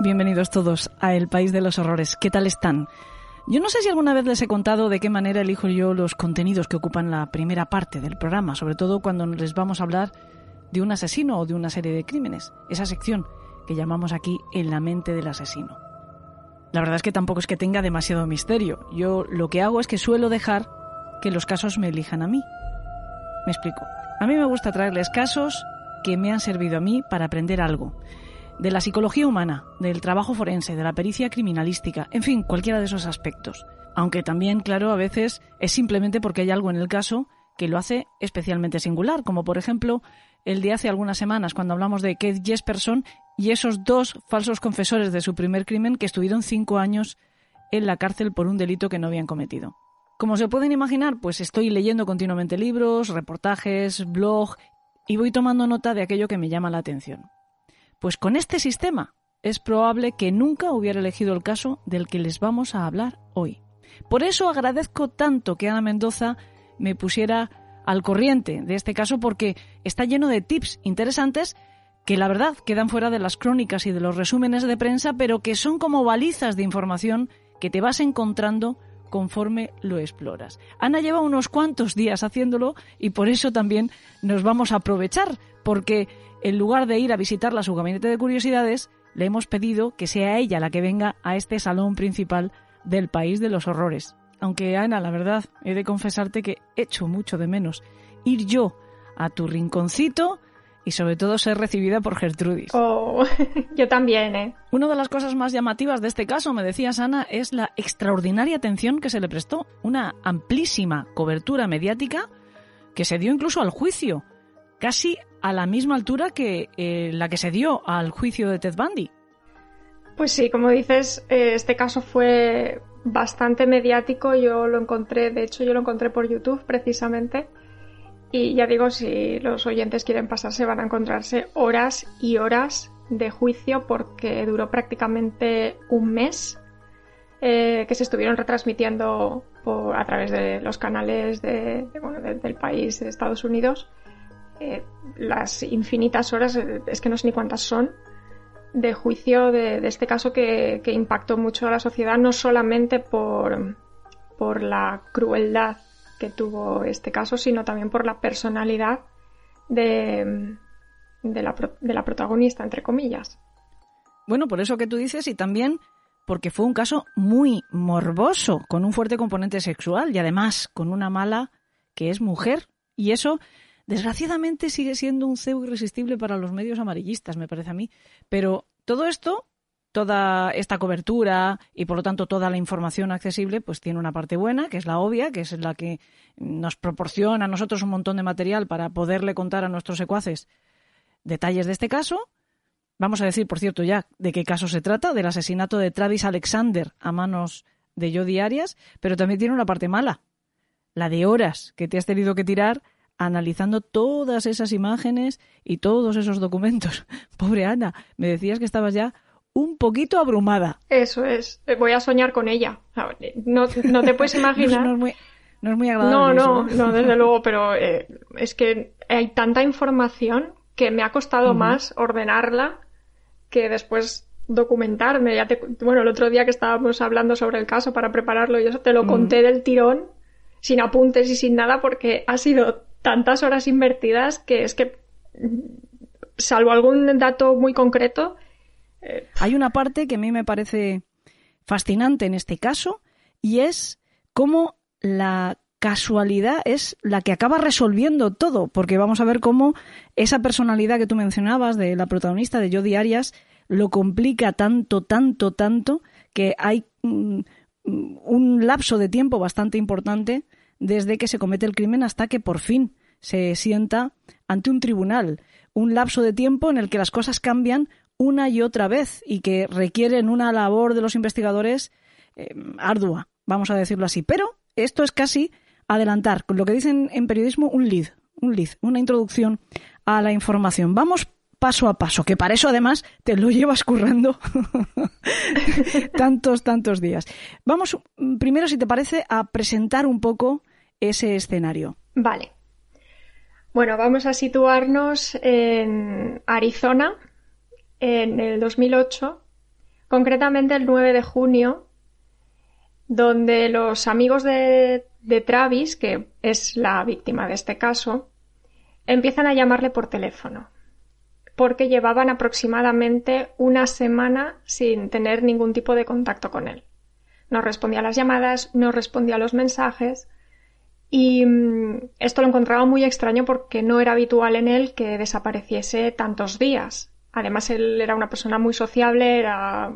Bienvenidos todos a El País de los Horrores. ¿Qué tal están? Yo no sé si alguna vez les he contado de qué manera elijo yo los contenidos que ocupan la primera parte del programa, sobre todo cuando les vamos a hablar de un asesino o de una serie de crímenes, esa sección que llamamos aquí En la mente del asesino. La verdad es que tampoco es que tenga demasiado misterio. Yo lo que hago es que suelo dejar que los casos me elijan a mí. Me explico. A mí me gusta traerles casos que me han servido a mí para aprender algo de la psicología humana, del trabajo forense, de la pericia criminalística, en fin, cualquiera de esos aspectos. Aunque también, claro, a veces es simplemente porque hay algo en el caso que lo hace especialmente singular, como por ejemplo el de hace algunas semanas cuando hablamos de Keith Jesperson y esos dos falsos confesores de su primer crimen que estuvieron cinco años en la cárcel por un delito que no habían cometido. Como se pueden imaginar, pues estoy leyendo continuamente libros, reportajes, blog y voy tomando nota de aquello que me llama la atención. Pues con este sistema es probable que nunca hubiera elegido el caso del que les vamos a hablar hoy. Por eso agradezco tanto que Ana Mendoza me pusiera al corriente de este caso porque está lleno de tips interesantes que la verdad quedan fuera de las crónicas y de los resúmenes de prensa, pero que son como balizas de información que te vas encontrando conforme lo exploras. Ana lleva unos cuantos días haciéndolo y por eso también nos vamos a aprovechar, porque en lugar de ir a visitarla a su gabinete de curiosidades, le hemos pedido que sea ella la que venga a este salón principal del país de los horrores. Aunque, Ana, la verdad, he de confesarte que echo mucho de menos ir yo a tu rinconcito y sobre todo ser recibida por Gertrudis. Oh, yo también, ¿eh? Una de las cosas más llamativas de este caso, me decías Ana, es la extraordinaria atención que se le prestó, una amplísima cobertura mediática que se dio incluso al juicio, casi a la misma altura que eh, la que se dio al juicio de Ted Bundy. Pues sí, como dices, eh, este caso fue bastante mediático. Yo lo encontré, de hecho, yo lo encontré por YouTube precisamente. Y ya digo, si los oyentes quieren pasarse, van a encontrarse horas y horas de juicio porque duró prácticamente un mes eh, que se estuvieron retransmitiendo a través de los canales de, del país de Estados Unidos eh, las infinitas horas, eh, es que no sé ni cuántas son, de juicio de, este caso que, impactó mucho a la sociedad, no solamente por, por la crueldad que tuvo este caso, sino también por la personalidad de, de, la, de la protagonista, entre comillas. Bueno, por eso que tú dices y también porque fue un caso muy morboso, con un fuerte componente sexual y además con una mala que es mujer. Y eso Desgraciadamente sigue siendo un cebo irresistible para los medios amarillistas, me parece a mí. Pero todo esto, toda esta cobertura y por lo tanto toda la información accesible, pues tiene una parte buena, que es la obvia, que es la que nos proporciona a nosotros un montón de material para poderle contar a nuestros secuaces detalles de este caso. Vamos a decir, por cierto, ya de qué caso se trata, del asesinato de Travis Alexander a manos de Yo Diarias, pero también tiene una parte mala, la de horas que te has tenido que tirar analizando todas esas imágenes y todos esos documentos. Pobre Ana, me decías que estabas ya un poquito abrumada. Eso es, eh, voy a soñar con ella. No, no te puedes imaginar. no, es muy, no, es muy, agradable. No, no, no, desde luego, pero eh, es que hay tanta información que me ha costado más ordenarla que después documentarme. Ya te, bueno, el otro día que estábamos hablando sobre el caso para prepararlo, yo te lo conté del tirón, sin apuntes y sin nada, porque ha sido tantas horas invertidas que es que, salvo algún dato muy concreto. Eh, Hay una parte que a mí me parece fascinante en este caso y es cómo la casualidad es la que acaba resolviendo todo, porque vamos a ver cómo esa personalidad que tú mencionabas de la protagonista de Yo Diarias lo complica tanto, tanto, tanto, que hay mm, un lapso de tiempo bastante importante desde que se comete el crimen hasta que por fin se sienta ante un tribunal. Un lapso de tiempo en el que las cosas cambian una y otra vez y que requieren una labor de los investigadores eh, ardua, vamos a decirlo así. Pero esto es casi adelantar, con lo que dicen en periodismo, un lead, un lead, una introducción a la información. Vamos paso a paso, que para eso además te lo llevas currando tantos, tantos días. Vamos primero, si te parece, a presentar un poco ese escenario. Vale. Bueno, vamos a situarnos en Arizona en el 2008, concretamente el 9 de junio, donde los amigos de, de Travis, que es la víctima de este caso, empiezan a llamarle por teléfono, porque llevaban aproximadamente una semana sin tener ningún tipo de contacto con él. No respondía a las llamadas, no respondía a los mensajes, y mm, esto lo encontraba muy extraño porque no era habitual en él que desapareciese tantos días. Además, él era una persona muy sociable, era...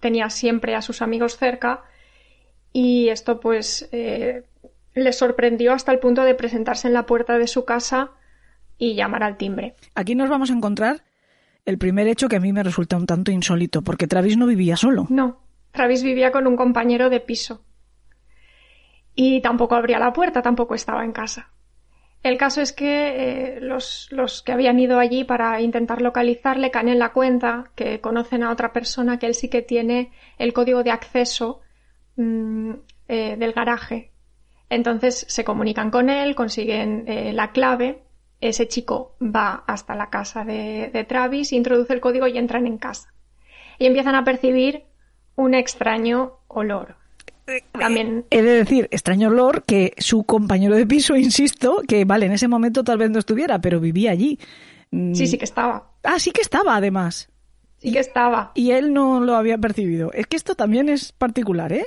tenía siempre a sus amigos cerca y esto pues eh, le sorprendió hasta el punto de presentarse en la puerta de su casa y llamar al timbre. Aquí nos vamos a encontrar el primer hecho que a mí me resulta un tanto insólito, porque Travis no vivía solo. No, Travis vivía con un compañero de piso. Y tampoco abría la puerta, tampoco estaba en casa. El caso es que eh, los, que habían ido allí para intentar localizarle caen en la cuenta que conocen a otra persona que él sí que tiene el código de acceso mm, eh, del garaje. Entonces se comunican con él, consiguen eh, la clave. Ese chico va hasta la casa de, de Travis, introduce el código y entran en casa. Y empiezan a percibir un extraño olor también. He de decir, extraño olor, que su compañero de piso, insisto, que vale, en ese momento tal vez no estuviera, pero vivía allí. Mm. Sí, sí que estaba. Ah, sí que estaba, además. Sí que estaba. Y él no lo había percibido. Es que esto también es particular, ¿eh?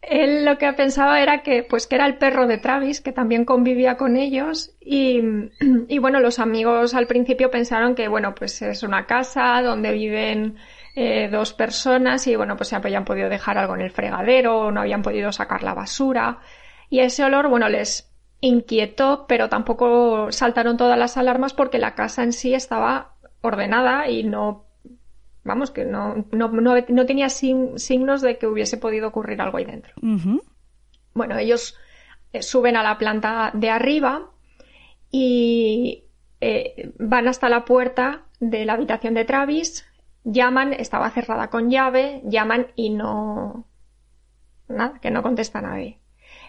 Él lo que pensaba era que, pues, que era el perro de Travis, que también convivía con ellos. Y, y bueno, los amigos al principio pensaron que, bueno, pues es una casa donde viven eh, dos personas y bueno, pues se habían podido dejar algo en el fregadero, no habían podido sacar la basura. Y ese olor, bueno, les inquietó, pero tampoco saltaron todas las alarmas porque la casa en sí estaba ordenada y no, vamos, que no, no, no, tenía signos de que hubiese podido ocurrir algo ahí dentro. Bueno, ellos eh, suben a la planta de arriba y eh, van hasta la puerta de la habitación de Travis, llaman, estaba cerrada con llave, llaman y no. Nada, que no contesta nadie.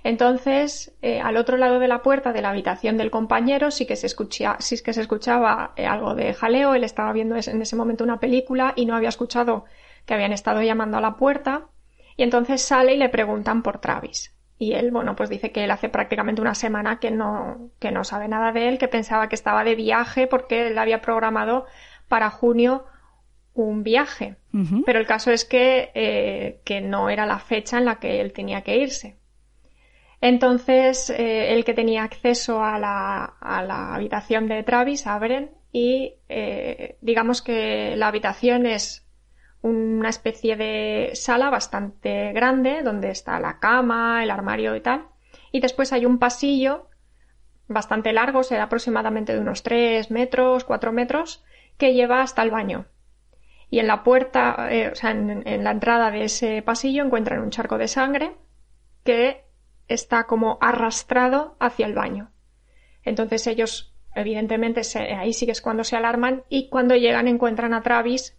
Entonces, eh, al otro lado de la puerta de la habitación del compañero sí que se, escucha, sí que se escuchaba eh, algo de jaleo. Él estaba viendo en ese momento una película y no había escuchado que habían estado llamando a la puerta. Y entonces sale y le preguntan por Travis. Y él, bueno, pues dice que él hace prácticamente una semana que no, que no sabe nada de él, que pensaba que estaba de viaje porque él había programado para junio un viaje. Pero el caso es que, eh, que, no era la fecha en la que él tenía que irse. Entonces, eh, el que tenía acceso a la, a la, habitación de Travis abren y eh, digamos que la habitación es una especie de sala bastante grande donde está la cama, el armario y tal. Y después hay un pasillo bastante largo, será aproximadamente de unos 3 metros, 4 metros, que lleva hasta el baño y en la puerta, eh, o sea, en, la entrada de ese pasillo encuentran un charco de sangre que está como arrastrado hacia el baño. Entonces ellos, evidentemente, ahí sí que es cuando se alarman y cuando llegan encuentran a Travis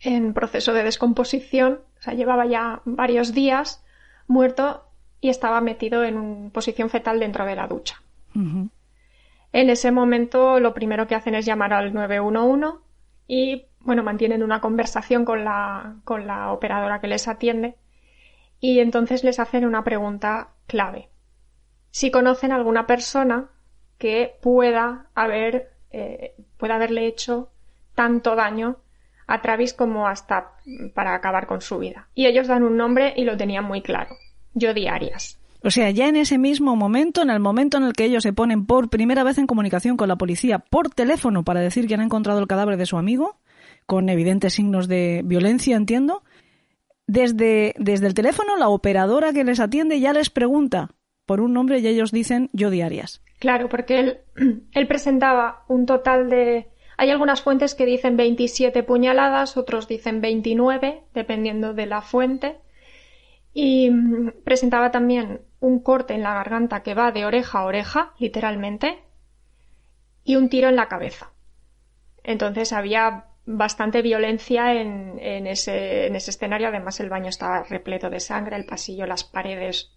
en proceso de descomposición, o sea, llevaba ya varios días muerto y estaba metido en posición fetal dentro de la ducha. En ese momento lo primero que hacen es llamar al 911 y bueno, mantienen una conversación con la, con la operadora que les atiende y entonces les hacen una pregunta clave. Si conocen alguna persona que pueda haber, eh, pueda haberle hecho tanto daño a Travis como hasta para acabar con su vida. Y ellos dan un nombre y lo tenían muy claro. Jodi Arias. O sea, ya en ese mismo momento, en el momento en el que ellos se ponen por primera vez en comunicación con la policía por teléfono para decir que han encontrado el cadáver de su amigo, con evidentes signos de violencia, entiendo. Desde, desde el teléfono, la operadora que les atiende ya les pregunta por un nombre y ellos dicen yo diarias. Claro, porque él, él presentaba un total de... Hay algunas fuentes que dicen 27 puñaladas, otros dicen 29, dependiendo de la fuente. Y mm, presentaba también un corte en la garganta que va de oreja a oreja, literalmente, y un tiro en la cabeza. Entonces había bastante violencia en, en, ese, en, ese, escenario. Además, el baño estaba repleto de sangre, el pasillo, las paredes.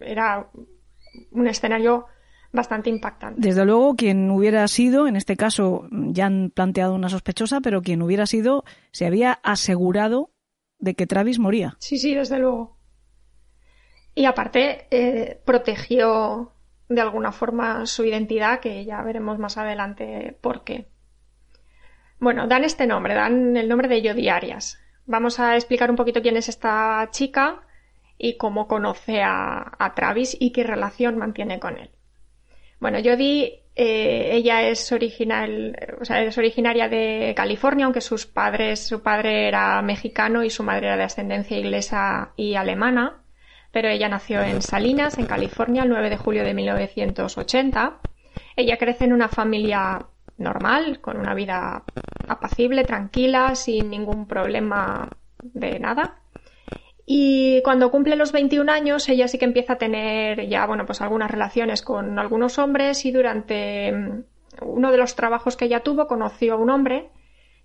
era un escenario bastante impactante. Desde luego, quien hubiera sido, en este caso ya han planteado una sospechosa, pero quien hubiera sido, se había asegurado de que Travis moría. Sí, sí, desde luego. Y aparte, eh, protegió de alguna forma su identidad, que ya veremos más adelante por qué. Bueno, dan este nombre, dan el nombre de Jodi Arias. Vamos a explicar un poquito quién es esta chica y cómo conoce a, Travis y qué relación mantiene con él. Bueno, Jodie, eh, ella es, original, o sea, es originaria de California, aunque sus padres, su padre era mexicano y su madre era de ascendencia inglesa y alemana, pero ella nació en Salinas, en California, el 9 de julio de 1980. Ella crece en una familia normal, con una vida apacible, tranquila, sin ningún problema de nada. Y cuando cumple los 21 años, ella sí que empieza a tener ya, bueno, pues algunas relaciones con algunos hombres y durante mm, uno de los trabajos que ella tuvo conoció a un hombre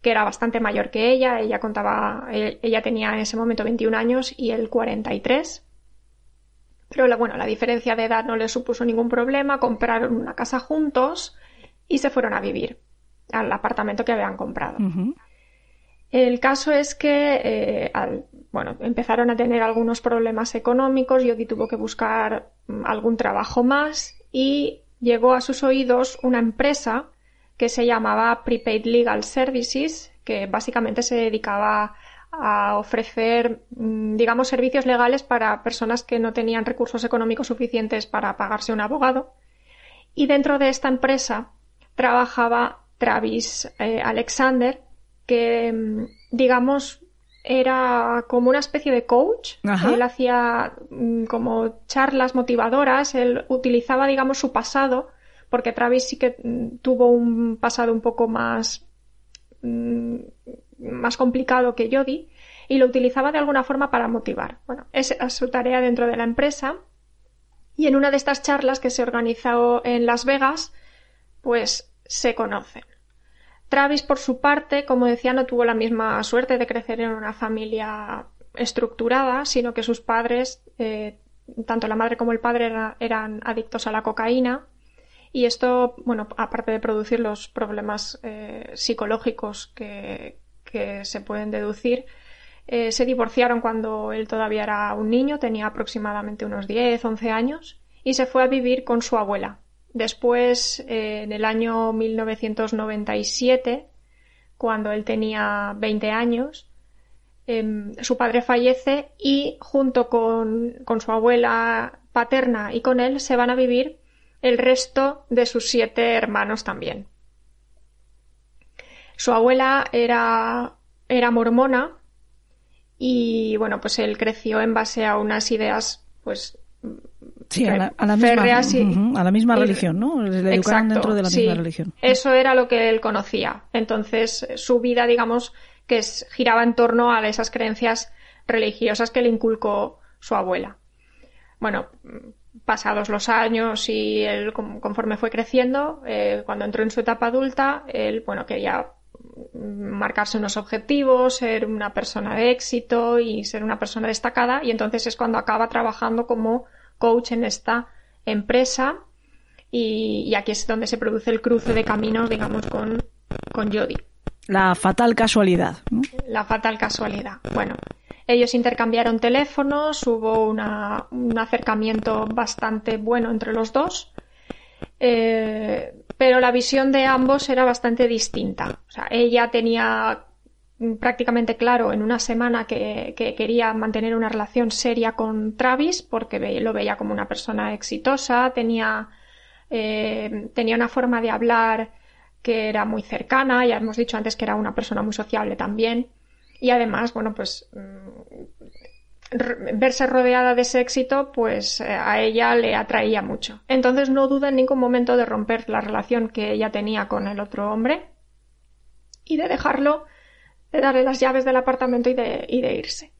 que era bastante mayor que ella. Ella contaba, ella tenía en ese momento 21 años y él 43. Pero bueno, la diferencia de edad no le supuso ningún problema. Compraron una casa juntos y se fueron a vivir al apartamento que habían comprado. El caso es que eh, bueno, empezaron a tener algunos problemas económicos, Yodi tuvo que buscar mm, algún trabajo más y llegó a sus oídos una empresa que se llamaba Prepaid Legal Services, que básicamente se dedicaba a ofrecer, mm, digamos, servicios legales para personas que no tenían recursos económicos suficientes para pagarse un abogado. Y dentro de esta empresa trabajaba Travis eh, Alexander, que, mm, digamos, era como una especie de coach. Él hacía mm, como charlas motivadoras, él utilizaba, digamos, su pasado, porque Travis sí que mm, tuvo un pasado un poco más, más complicado que Jody, y lo utilizaba de alguna forma para motivar. Bueno, esa es su tarea dentro de la empresa. Y en una de estas charlas que se organizó en Las Vegas, pues se conocen. Travis, por su parte, como decía, no tuvo la misma suerte de crecer en una familia estructurada, sino que sus padres, eh, tanto la madre como el padre, eran adictos a la cocaína. Y esto, bueno, aparte de producir los problemas eh, psicológicos que, se pueden deducir, eh, se divorciaron cuando él todavía era un niño, tenía aproximadamente unos 10, 11 años, y se fue a vivir con su abuela, Después, eh, en el año 1997, cuando él tenía 20 años, em, su padre fallece y junto con, con, su abuela paterna y con él se van a vivir el resto de sus siete hermanos también. Su abuela era, era mormona y bueno, pues él creció en base a unas ideas pues Sí, a la, misma, a la misma religión, ¿no? Le educaron dentro de la misma religión. Eso era lo que él conocía. Entonces, su vida, digamos, que giraba en torno a esas creencias religiosas que le inculcó su abuela. Bueno, pasados los años y él, conforme fue creciendo, eh, cuando entró en su etapa adulta, él, bueno, quería marcarse unos objetivos, ser una persona de éxito y ser una persona destacada y entonces es cuando acaba trabajando como coach en esta empresa y, aquí es donde se produce el cruce de caminos, digamos, con, con Jody. La fatal casualidad. La fatal casualidad. Bueno, ellos intercambiaron teléfonos, hubo una, un acercamiento bastante bueno entre los dos, eh, pero la visión de ambos era bastante distinta. O sea, ella tenía prácticamente claro en una semana que, quería mantener una relación seria con Travis porque lo veía como una persona exitosa, tenía, eh, tenía una forma de hablar que era muy cercana, ya hemos dicho antes que era una persona muy sociable también y además, bueno, pues mm, verse rodeada de ese éxito, pues eh, a ella le atraía mucho. Entonces no duda en ningún momento de romper la relación que ella tenía con el otro hombre y de dejarlo de darle las llaves del apartamento y de, irse.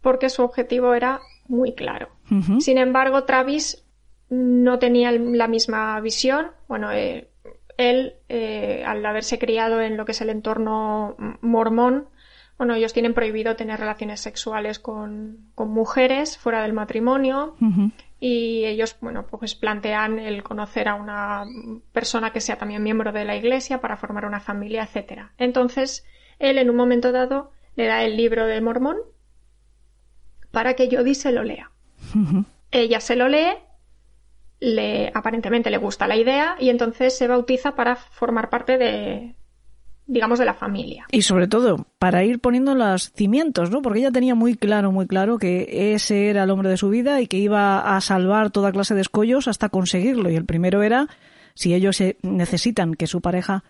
Porque su objetivo era muy claro. Sin embargo, Travis no tenía la misma visión. Bueno, eh, él, eh, al haberse criado en lo que es el entorno mormón, bueno, ellos tienen prohibido tener relaciones sexuales con, mujeres fuera del matrimonio y ellos, bueno, pues plantean el conocer a una persona que sea también miembro de la iglesia para formar una familia, etcétera. Entonces, él en un momento dado le da el libro de Mormón para que Jodie se lo lea. Ella se lo lee, le, aparentemente le gusta la idea y entonces se bautiza para formar parte de, digamos, de la familia. Y sobre todo, para ir poniendo los cimientos, ¿no? Porque ella tenía muy claro, muy claro que ese era el hombre de su vida y que iba a salvar toda clase de escollos hasta conseguirlo. Y el primero era, si ellos necesitan que su pareja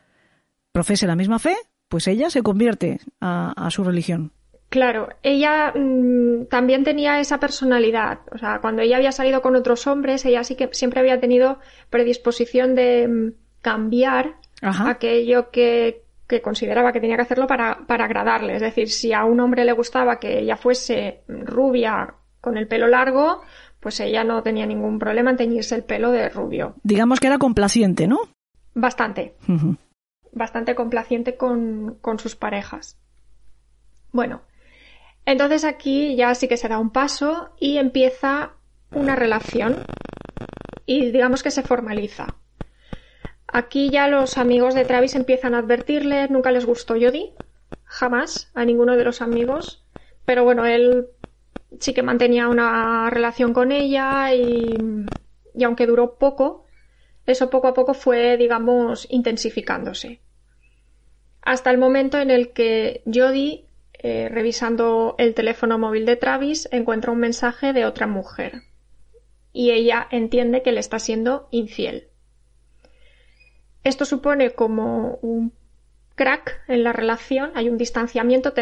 profese la misma fe, pues ella se convierte a, su religión. Claro, ella mm, también tenía esa personalidad. O sea, cuando ella había salido con otros hombres, ella sí que siempre había tenido predisposición de mm, cambiar aquello que, que consideraba que tenía que hacerlo para, para agradarle. Es decir, si a un hombre le gustaba que ella fuese rubia con el pelo largo, pues ella no tenía ningún problema en teñirse el pelo de rubio. Digamos que era complaciente, ¿no? Bastante. Bastante complaciente con, con sus parejas. Bueno, entonces aquí ya sí que se da un paso y empieza una relación y digamos que se formaliza. Aquí ya los amigos de Travis empiezan a advertirle, nunca les gustó Jodie, jamás, a ninguno de los amigos, pero bueno, él sí que mantenía una relación con ella y, aunque duró poco, eso poco a poco fue, digamos, intensificándose. Hasta el momento en el que Jodie, eh, revisando el teléfono móvil de Travis, encuentra un mensaje de otra mujer. Y ella entiende que le está siendo infiel. Esto supone como un crack en la relación, hay un distanciamiento.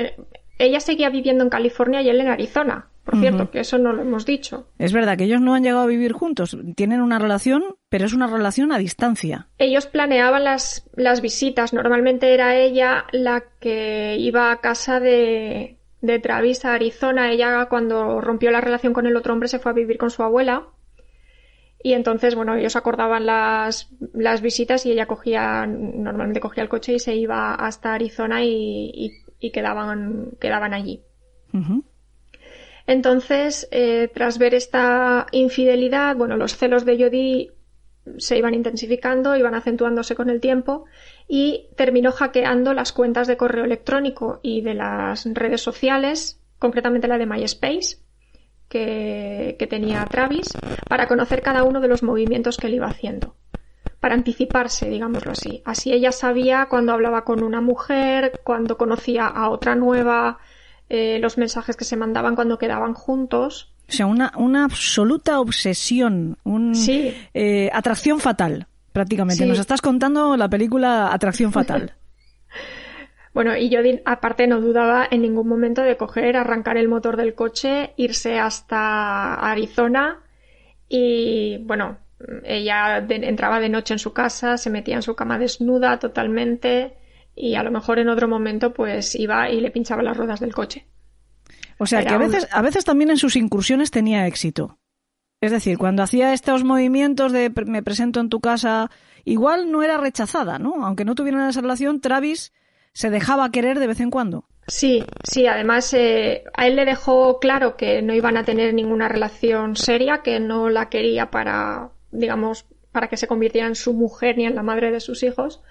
Ella seguía viviendo en California y él en Arizona. Por cierto, que eso no lo hemos dicho. Es verdad que ellos no han llegado a vivir juntos. Tienen una relación, pero es una relación a distancia. Ellos planeaban las, las visitas. Normalmente era ella la que iba a casa de, de Travis a Arizona. Ella, cuando rompió la relación con el otro hombre, se fue a vivir con su abuela. Y entonces, bueno, ellos acordaban las, las visitas y ella cogía, normalmente cogía el coche y se iba hasta Arizona y, y, quedaban, quedaban allí. Entonces, eh, tras ver esta infidelidad, bueno, los celos de Jodie se iban intensificando, iban acentuándose con el tiempo y terminó hackeando las cuentas de correo electrónico y de las redes sociales, concretamente la de MySpace, que, tenía Travis para conocer cada uno de los movimientos que él iba haciendo para anticiparse, digámoslo así. Así ella sabía cuando hablaba con una mujer, cuando conocía a otra nueva, eh, los mensajes que se mandaban cuando quedaban juntos. O sea, una, una absoluta obsesión, un, eh, atracción fatal, prácticamente. Nos estás contando la película Atracción Fatal. Bueno, y yo aparte no dudaba en ningún momento de coger, arrancar el motor del coche, irse hasta Arizona y bueno, ella entraba de noche en su casa, se metía en su cama desnuda totalmente y a lo mejor en otro momento pues iba y le pinchaba las ruedas del coche. O sea que a veces, a veces también en sus incursiones tenía éxito. Es decir, cuando hacía estos movimientos de me presento en tu casa, igual no era rechazada, ¿no? Aunque no tuvieran esa relación, Travis se dejaba querer de vez en cuando. Sí, sí, además eh, a él le dejó claro que no iban a tener ninguna relación seria, que no la quería para, digamos, para que se convirtiera en su mujer ni en la madre de sus hijos,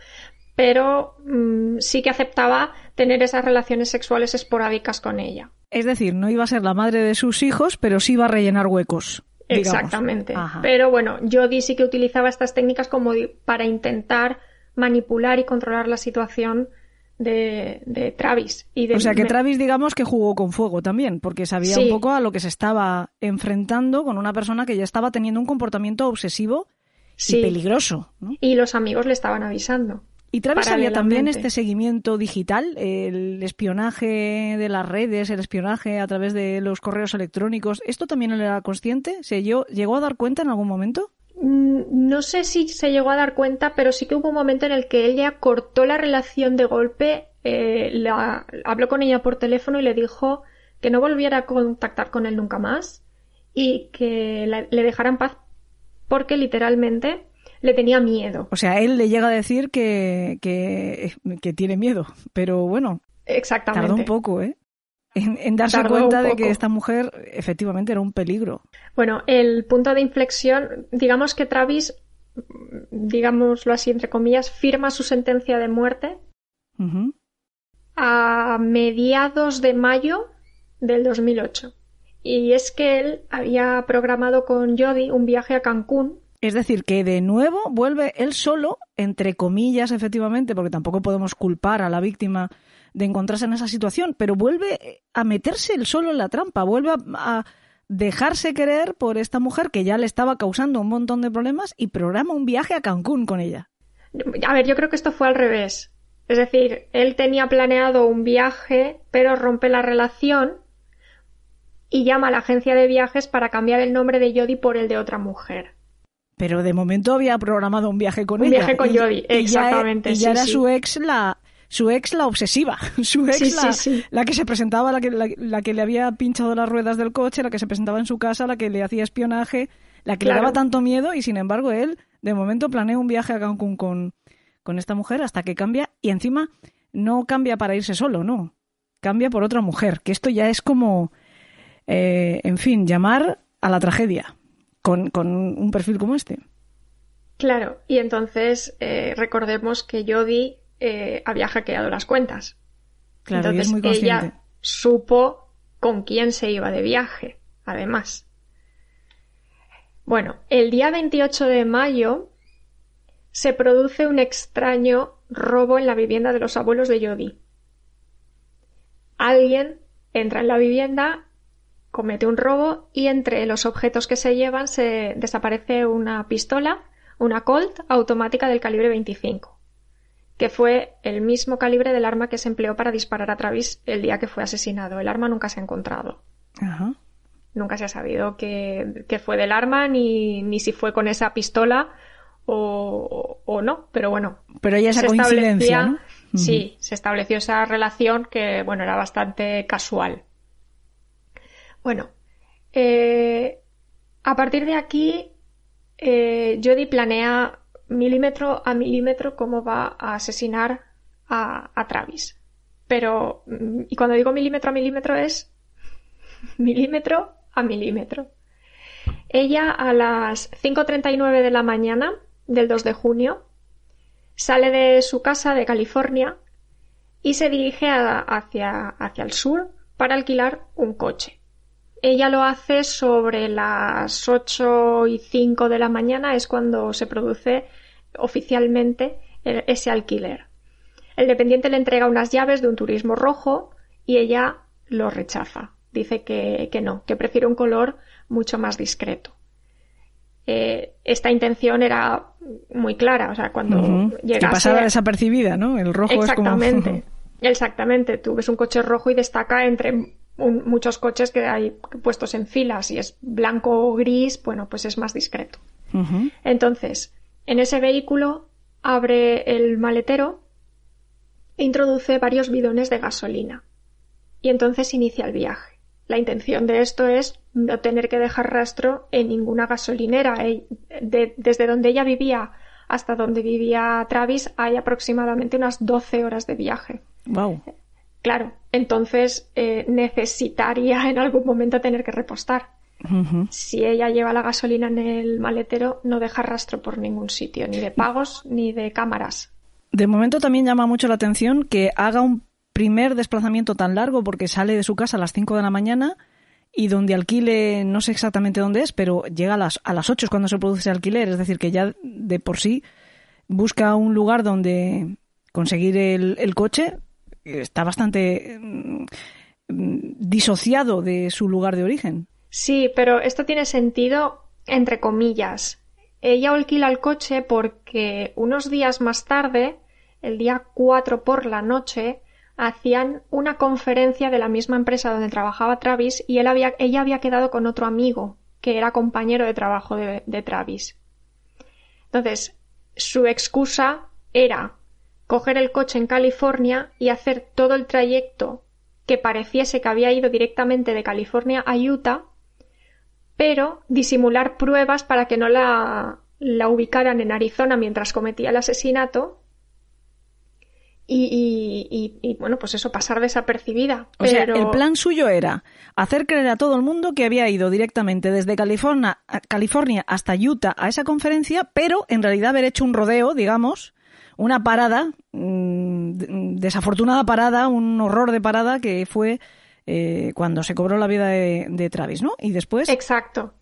pero mm, sí que aceptaba tener esas relaciones sexuales esporádicas con ella. Es decir, no iba a ser la madre de sus hijos, pero sí iba a rellenar huecos. Exactamente. Pero bueno, Jodie sí que utilizaba estas técnicas como para intentar manipular y controlar la situación de, Travis. Y de, o sea que Travis, digamos que jugó con fuego también, porque sabía un poco a lo que se estaba enfrentando con una persona que ya estaba teniendo un comportamiento obsesivo y peligroso. Y los amigos le estaban avisando. ¿Y Travis sabía también este seguimiento digital, el espionaje de las redes, el espionaje a través de los correos electrónicos? ¿Esto también era consciente? ¿Se llegó a dar cuenta en algún momento? Mm, no sé si se llegó a dar cuenta, pero sí que hubo un momento en el que ella cortó la relación de golpe, eh, habló con ella por teléfono y le dijo que no volviera a contactar con él nunca más y que le dejara en paz porque literalmente le tenía miedo. O sea, él le llega a decir que, que, que tiene miedo, pero bueno. Exactamente. Tardó un poco, ¿eh? en, darse cuenta de que esta mujer efectivamente era un peligro. Bueno, el punto de inflexión, digamos que Travis, digámoslo así entre comillas, firma su sentencia de muerte a mediados de mayo del 2008. Y es que él había programado con Jody un viaje a Cancún. Es decir, que de nuevo vuelve él solo, entre comillas, efectivamente, porque tampoco podemos culpar a la víctima de encontrarse en esa situación, pero vuelve a meterse él solo en la trampa, vuelve a, dejarse querer por esta mujer que ya le estaba causando un montón de problemas y programa un viaje a Cancún con ella. A ver, yo creo que esto fue al revés. Es decir, él tenía planeado un viaje, pero rompe la relación y llama a la agencia de viajes para cambiar el nombre de Jodie por el de otra mujer. Pero de momento había programado un viaje con ella. Un viaje con Jodie, exactamente. Y ya, era su ex la su ex la obsesiva, su ex la, que se presentaba, la que, la, que le había pinchado las ruedas del coche, la que se presentaba en su casa, la que le hacía espionaje, la que le daba tanto miedo y sin embargo él de momento planea un viaje a Cancún con, con esta mujer hasta que cambia y encima no cambia para irse solo, no, cambia por otra mujer, que esto ya es como, eh, en fin, llamar a la tragedia con, con un perfil como este. Claro, y entonces eh, recordemos que Jodie eh, había hackeado las cuentas. Claro, Entonces es muy ella supo con quién se iba de viaje, además. Bueno, el día 28 de mayo se produce un extraño robo en la vivienda de los abuelos de Jody. Alguien entra en la vivienda, comete un robo y entre los objetos que se llevan se desaparece una pistola, una Colt automática del calibre 25 que fue el mismo calibre del arma que se empleó para disparar a Travis el día que fue asesinado. El arma nunca se ha encontrado. Nunca se ha sabido que, fue del arma ni, ni, si fue con esa pistola o, no, pero bueno. Pero ya esa coincidencia, Sí, se estableció esa relación que, bueno, era bastante casual. Bueno, eh, a partir de aquí, eh, Jody planea milímetro a milímetro cómo va a asesinar a, Travis. Pero, mm, y cuando digo milímetro a milímetro es milímetro a milímetro. Ella a las 5.39 de la mañana del 2 de junio sale de su casa de California y se dirige hacia, hacia el sur para alquilar un coche. Ella lo hace sobre las 8 y 5 de la mañana, es cuando se produce oficialmente ese alquiler. El dependiente le entrega unas llaves de un turismo rojo y ella lo rechaza. Dice que, no, que prefiere un color mucho más discreto. Eh, esta intención era muy clara, o sea, cuando uh Que pasaba desapercibida, ¿no? El rojo Exactamente. es como... Exactamente. Tú ves un coche rojo y destaca entre muchos coches que hay puestos en filas. Si es blanco o gris, bueno, pues es más discreto. Entonces, en ese vehículo abre el maletero e introduce varios bidones de gasolina. Y entonces inicia el viaje. La intención de esto es no tener que dejar rastro en ninguna gasolinera. desde donde ella vivía hasta donde vivía Travis hay aproximadamente unas 12 horas de viaje. Wow. Claro, entonces eh, necesitaría en algún momento tener que repostar. Si ella lleva la gasolina en el maletero, no deja rastro por ningún sitio, ni de pagos ni de cámaras. De momento también llama mucho la atención que haga un primer desplazamiento tan largo porque sale de su casa a las 5 de la mañana y donde alquile, no sé exactamente dónde es, pero llega a las, a las 8 cuando se produce el alquiler, es decir, que ya de por sí busca un lugar donde conseguir el, el coche, está bastante mm, disociado de su lugar de origen. Sí, pero esto tiene sentido entre comillas. Ella alquila el coche porque unos días más tarde, el día 4 por la noche, hacían una conferencia de la misma empresa donde trabajaba Travis y él había, ella había quedado con otro amigo que era compañero de trabajo de, de Travis. Entonces, su excusa era coger el coche en California y hacer todo el trayecto que pareciese que había ido directamente de California a Utah pero disimular pruebas para que no la, la ubicaran en Arizona mientras cometía el asesinato y, bueno, pues eso, pasar desapercibida. O sea, el plan suyo era hacer creer a todo el mundo que había ido directamente desde California, California hasta Utah a esa conferencia, pero en realidad haber hecho un rodeo, digamos, una parada mm, desafortunada parada, un horror de parada que fue eh, cuando se cobró la vida de, Travis, ¿no? Y después. Exacto.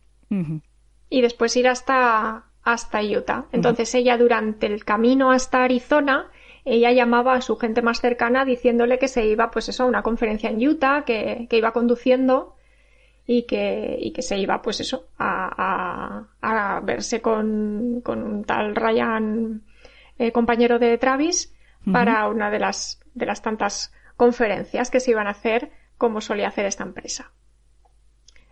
Y después ir hasta, hasta Utah. Entonces ella durante el camino hasta Arizona, ella llamaba a su gente más cercana diciéndole que se iba, pues eso, a una conferencia en Utah, que, que iba conduciendo y que, y que se iba, pues eso, a, a, verse con, con, un tal Ryan, eh, compañero de Travis, para una de las, de las tantas conferencias que se iban a hacer como solía hacer esta empresa.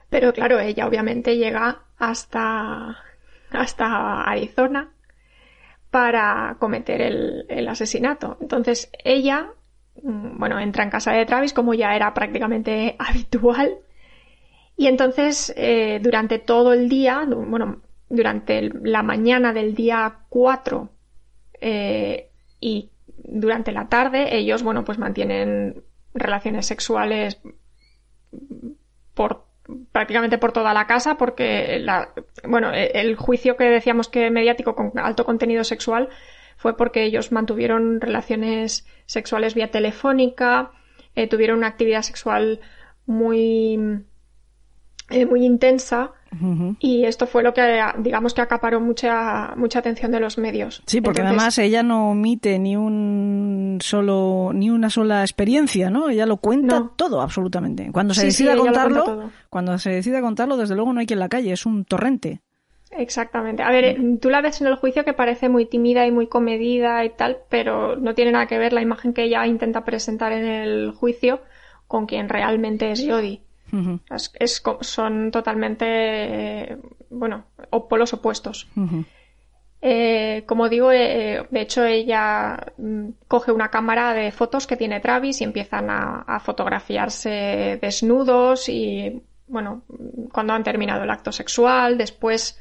Pero claro, ella obviamente llega hasta, hasta Arizona para cometer el, asesinato. Entonces ella, mm, bueno, entra en casa de Travis como ya era prácticamente habitual. Y entonces eh, durante todo el día, bueno, durante la mañana del día 4 eh, y durante la tarde, ellos, bueno, pues mantienen relaciones sexuales por prácticamente por toda la casa porque bueno, el juicio que decíamos que mediático con alto contenido sexual fue porque ellos mantuvieron relaciones sexuales vía telefónica, eh, tuvieron una actividad sexual muy, eh, muy intensa y esto fue lo que, digamos, que acaparó mucha, mucha atención de los medios. Sí, porque además ella no omite ni un solo, ni una sola experiencia, ¿no? Ella lo cuenta todo, absolutamente. Cuando se decide contarlo, cuando se decide contarlo, desde luego no hay quien la calle, es un torrente. Exactamente. A ver, tú la ves en el juicio que parece muy tímida y muy comedida y tal, pero no tiene nada que ver la imagen que ella intenta presentar en el juicio con quien realmente es Jodie es, son totalmente, bueno, polos opuestos. Eh, como digo, eh, de hecho ella mm, coge una cámara de fotos que tiene Travis y empiezan a, fotografiarse desnudos y, bueno, cuando han terminado el acto sexual, después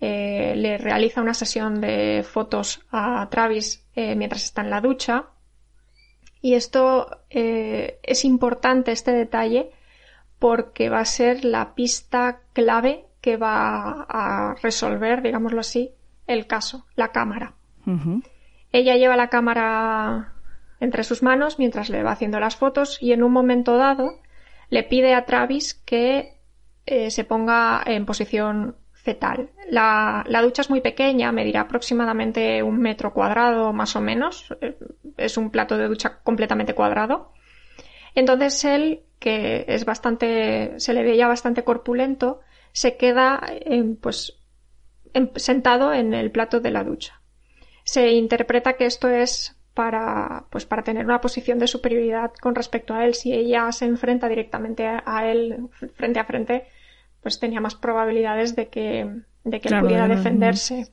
eh, le realiza una sesión de fotos a Travis mientras está en la ducha. Y esto es importante, este detalle, porque va a ser la pista clave que va a resolver, digámoslo así, el caso, la cámara. Ella lleva la cámara entre sus manos mientras le va haciendo las fotos y en un momento dado le pide a Travis que eh, se ponga en posición fetal. La, la, ducha es muy pequeña, medirá aproximadamente un metro cuadrado más o menos. Eh, es un plato de ducha completamente cuadrado. Entonces él que es bastante, se le veía bastante corpulento, se queda pues sentado en el plato de la ducha. Se interpreta que esto es para, pues para tener una posición de superioridad con respecto a él. Si ella se enfrenta directamente a él frente a frente, pues tenía más probabilidades de que, de que él pudiera defenderse.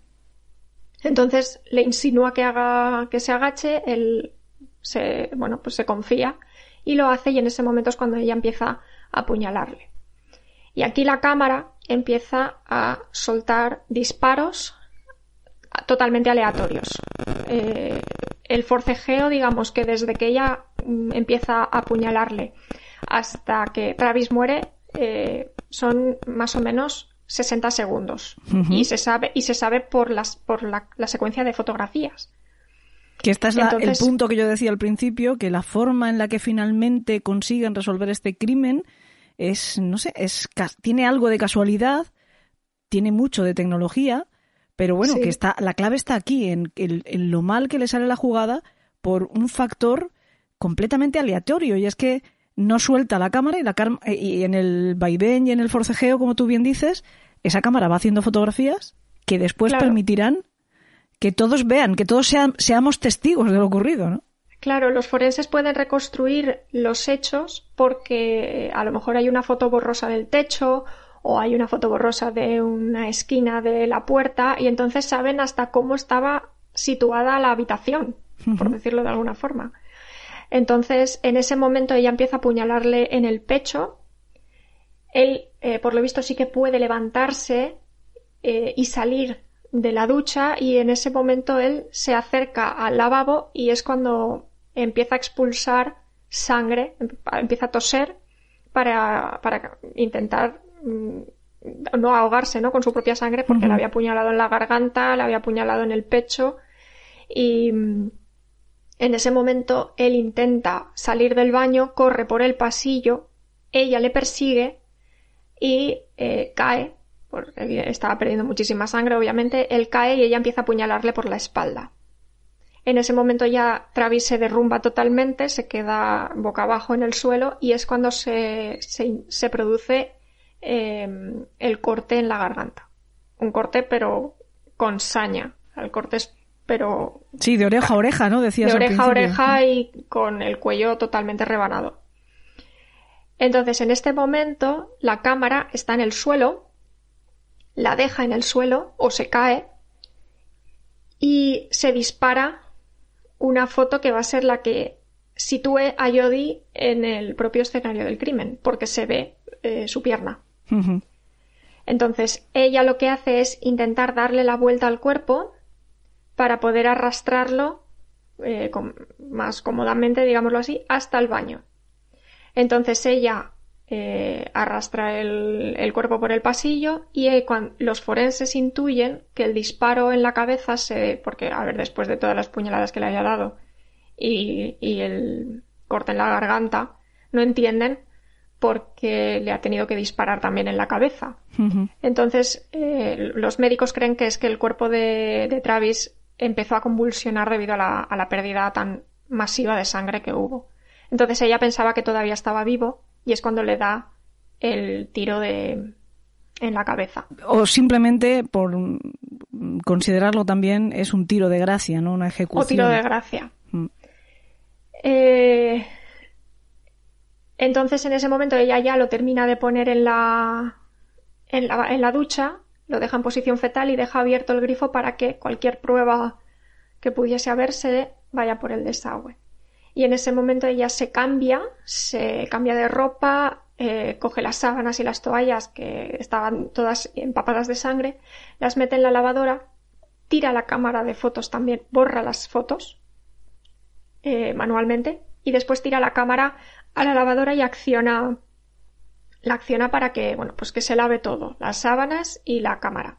Entonces le insinúa que haga, que se agache, él se, bueno, pues se confía y lo hace y en ese momento es cuando ella empieza a apuñalarle. Y aquí la cámara empieza a soltar disparos totalmente aleatorios. Eh, el forcejeo, digamos que desde que ella mm, empieza a apuñalarle hasta que Travis muere, eh, son más o menos 60 segundos. Y se sabe, y se sabe por las, por la secuencia de fotografías. Que este es el punto que yo decía al principio, que la forma en la que finalmente consiguen resolver este crimen es, no sé, es, tiene algo de casualidad, tiene mucho de tecnología, pero bueno, que está, la clave está aquí, en, en, lo mal que le sale la jugada por un factor completamente aleatorio, y es que no suelta la cámara y, la y en el vaivén y en el forcejeo, como tú bien dices, esa cámara va haciendo fotografías que después permitirán que todos vean, que todos seamos testigos de lo ocurrido, ¿no? Claro, los forenses pueden reconstruir los hechos porque eh, a lo mejor hay una foto borrosa del techo o hay una foto borrosa de una esquina de la puerta y entonces saben hasta cómo estaba situada la habitación, por decirlo de alguna forma. Entonces, en ese momento ella empieza a apuñalarle en el pecho. Él, eh, por lo visto, sí que puede levantarse eh, y salir de la ducha y en ese momento él se acerca al lavabo y es cuando empieza a expulsar sangre, empieza a toser para, para intentar mm, no ahogarse ¿no? con su propia sangre porque le había apuñalado en la garganta, le había apuñalado en el pecho y, En ese momento él intenta salir del baño, corre por el pasillo, ella le persigue y eh, cae, porque estaba perdiendo muchísima sangre, obviamente, él cae y ella empieza a apuñalarle por la espalda. En ese momento ya Travis se derrumba totalmente, se queda boca abajo en el suelo y es cuando se, se, produce em, el corte en la garganta. Un corte pero con saña. El corte es pero... Sí, de oreja a oreja, ¿no? Decías De oreja a oreja y con el cuello totalmente rebanado. Entonces, en este momento, la cámara está en el suelo, la deja en el suelo o se cae y se dispara una foto que va a ser la que sitúe a Jodie en el propio escenario del crimen, porque se ve eh, su pierna. Entonces, ella lo que hace es intentar darle la vuelta al cuerpo para poder arrastrarlo eh, más cómodamente, digámoslo así, hasta el baño. Entonces ella eh, arrastra el, cuerpo por el pasillo y eh, los forenses intuyen que el disparo en la cabeza se. porque, a ver, después de todas las puñaladas que le haya dado y, el corte en la garganta, no entienden porque le ha tenido que disparar también en la cabeza. Entonces, los médicos creen que es que el cuerpo de Travis empezó a convulsionar debido a la, pérdida tan masiva de sangre que hubo. Entonces ella pensaba que todavía estaba vivo y es cuando le da el tiro de en la cabeza. O simplemente por considerarlo también es un tiro de gracia, ¿no? Una ejecución. O tiro de gracia. Mm. Eh, entonces en ese momento ella ya lo termina de poner en la, en la, en la ducha lo deja en posición fetal y deja abierto el grifo para que cualquier prueba que pudiese haberse vaya por el desagüe. Y en ese momento ella se cambia, se cambia de ropa, eh, coge las sábanas y las toallas que estaban todas empapadas de sangre, las mete en la lavadora, tira la cámara de fotos también, borra las fotos eh, manualmente y después tira la cámara a la lavadora y acciona la acciona para que, bueno, pues que se lave todo, las sábanas y la cámara,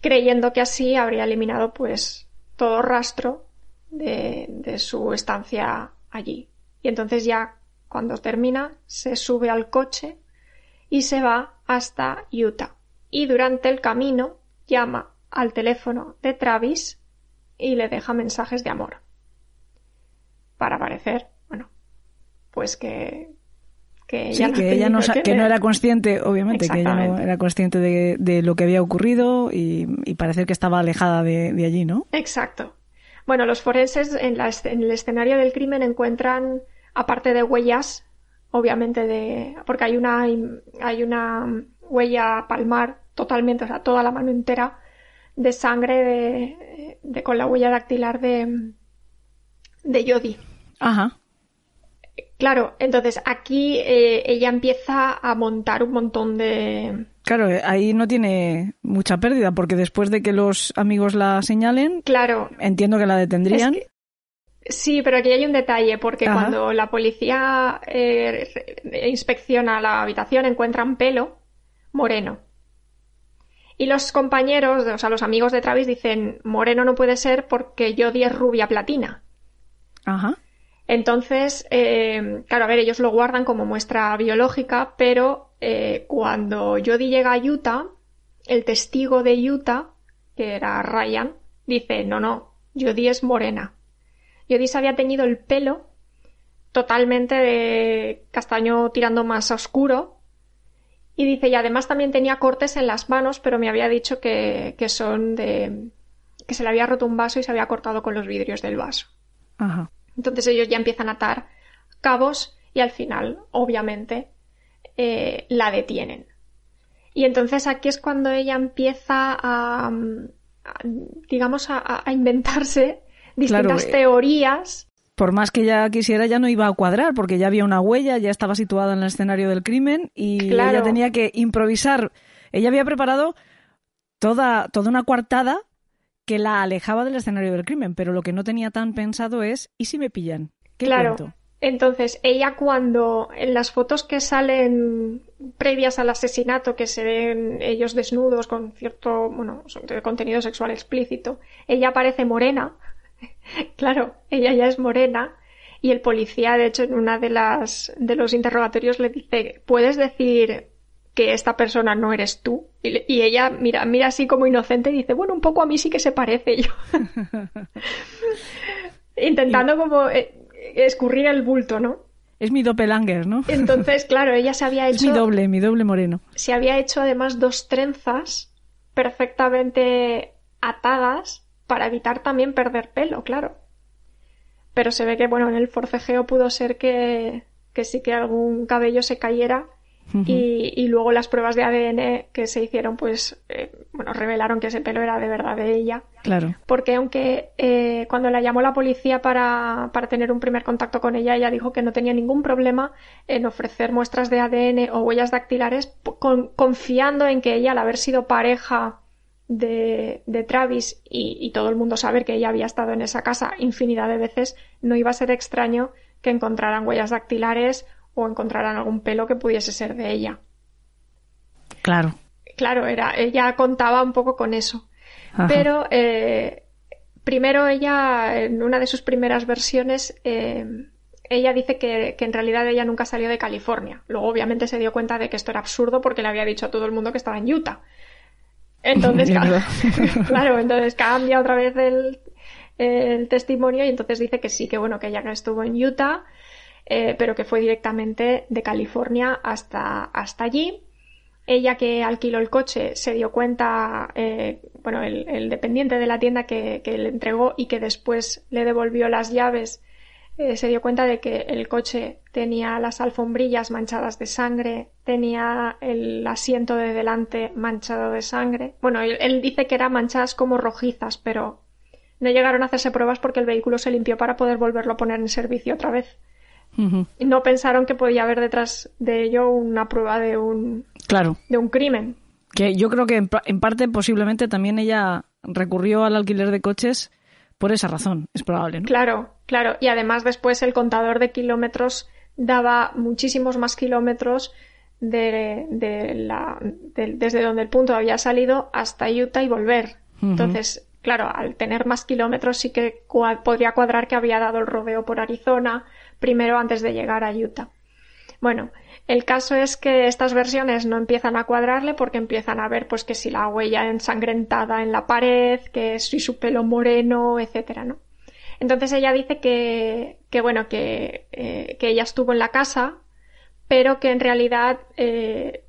creyendo que así habría eliminado pues todo rastro de, de su estancia allí. Y entonces ya cuando termina se sube al coche y se va hasta Utah. Y durante el camino llama al teléfono de Travis y le deja mensajes de amor. Para parecer, bueno, pues que, que sí, que ella no, que, no era consciente, obviamente, que ella no era consciente de, lo que había ocurrido y, y parecer que estaba alejada de, allí, ¿no? Exacto. Bueno, los forenses en, en, el escenario del crimen encuentran, aparte de huellas, obviamente de, porque hay una, hay una huella palmar totalmente, o sea, toda la mano entera de sangre de, de con la huella dactilar de, de. Ajá. Claro, entonces aquí eh, ella empieza a montar un montón de... Claro, eh, ahí no tiene mucha pérdida, porque después de que los amigos la señalen, claro, entiendo que la detendrían. Sí, pero aquí hay un detalle, porque cuando la policía eh, inspecciona la habitación encuentran pelo moreno. Y los compañeros, o sea, los amigos de Travis dicen, moreno no puede ser porque Jodie es rubia platina. Ajá. Entonces, eh, claro, a ver, ellos lo guardan como muestra biológica, pero eh, cuando Jodie llega a Utah, el testigo de Utah, que era Ryan, dice, no, no, Jodie es morena. Jodie se había teñido el pelo totalmente de castaño tirando más oscuro. Y dice, y además también tenía cortes en las manos, pero me había dicho que, que son de... que se le había roto un vaso y se había cortado con los vidrios del vaso. Ajá. Entonces ellos ya empiezan a atar cabos y al final, obviamente, eh, la detienen. Y entonces aquí es cuando ella empieza a, digamos, a, inventarse distintas eh, teorías. Por más que ella quisiera, ya no iba a cuadrar, porque ya había una huella, ya estaba situada en el escenario del crimen y ella tenía que improvisar. Ella había preparado toda, toda una coartada que la alejaba del escenario del crimen, pero lo que no tenía tan pensado es ¿y si me pillan? ¿Qué claro. Entonces, ella cuando en las fotos que salen previas al asesinato, que se ven ellos desnudos con cierto, bueno, contenido sexual explícito, ella aparece morena claro, ella ya es morena y el policía, de hecho, en una de las de los interrogatorios le dice, ¿puedes decir que esta persona no eres tú? Y, ella mira, mira así como inocente y dice, bueno, un poco a mí sí que se parece yo. Intentando como eh, escurrir el bulto, ¿no? Es mi doppelanger, ¿no? Entonces, claro, ella se había hecho... Es mi doble, mi doble moreno. Se había hecho además dos trenzas perfectamente atadas para evitar también perder pelo, claro. Pero se ve que, bueno, en el forcejeo pudo ser que, que sí que algún cabello se cayera y, luego las pruebas de ADN que se hicieron, pues, eh, bueno, revelaron que ese pelo era de verdad de ella. Claro. Porque aunque eh, cuando la llamó la policía para, para, tener un primer contacto con ella, ella dijo que no tenía ningún problema en ofrecer muestras de ADN o huellas dactilares, confiando en que ella, al haber sido pareja de, de Travis y, y todo el mundo saber que ella había estado en esa casa infinidad de veces, no iba a ser extraño que encontraran huellas dactilares o encontraran algún pelo que pudiese ser de ella. Claro. Claro, era, ella contaba un poco con eso. Pero eh, primero ella, en una de sus primeras versiones, eh, ella dice que, en realidad ella nunca salió de California. Luego obviamente se dio cuenta de que esto era absurdo porque le había dicho a todo el mundo que estaba en Utah. Entonces, claro, entonces cambia otra vez el, el, testimonio y entonces dice que sí, que bueno, que ella estuvo en Utah, eh, pero que fue directamente de California hasta, hasta allí. Ella que alquiló el coche se dio cuenta, eh, bueno, el, dependiente de la tienda que, le entregó y que después le devolvió las llaves, eh, se dio cuenta de que el coche tenía las alfombrillas manchadas de sangre, tenía el asiento de delante manchado de sangre. Bueno, él dice que eran manchadas como rojizas, pero no llegaron a hacerse pruebas porque el vehículo se limpió para poder volverlo a poner en servicio otra vez. Y no pensaron que podía haber detrás de ello una prueba de un, claro. de un crimen. Que yo creo que en, parte posiblemente también ella recurrió al alquiler de coches por esa razón, es probable, ¿no? Claro, claro. Y además después el contador de kilómetros daba muchísimos más kilómetros de, la, desde donde el punto había salido hasta Utah y volver. Entonces, claro, al tener más kilómetros sí que podría cuadrar que había dado el rodeo por Arizona, primero antes de llegar a Utah. Bueno, el caso es que estas versiones no empiezan a cuadrarle porque empiezan a ver pues que si la huella ensangrentada en la pared, que si su pelo moreno, etcétera, ¿no? Entonces ella dice que, que bueno, que, eh, ella estuvo en la casa, pero que en realidad eh,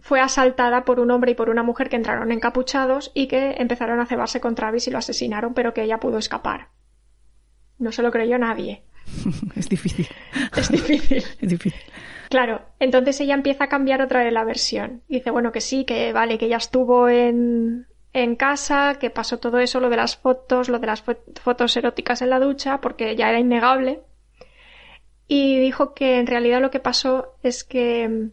fue asaltada por un hombre y por una mujer que entraron encapuchados y que empezaron a cebarse con Travis y lo asesinaron, pero que ella pudo escapar. No se lo creyó nadie. es difícil. Es difícil. es difícil. Claro, entonces ella empieza a cambiar otra vez la versión. Dice, bueno, que sí, que vale, que ella estuvo en, en casa, que pasó todo eso, lo de las fotos, lo de las fotos eróticas en la ducha, porque ya era innegable. Y dijo que en realidad lo que pasó es que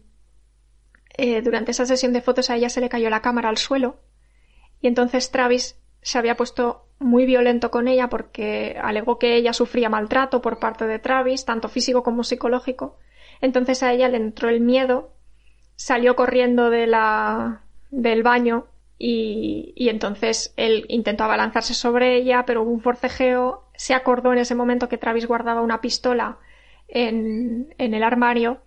eh, durante esa sesión de fotos a ella se le cayó la cámara al suelo y entonces Travis se había puesto muy violento con ella porque alegó que ella sufría maltrato por parte de Travis, tanto físico como psicológico. Entonces a ella le entró el miedo, salió corriendo de la, del baño y, y entonces él intentó abalanzarse sobre ella, pero hubo un forcejeo. Se acordó en ese momento que Travis guardaba una pistola en, en el armario.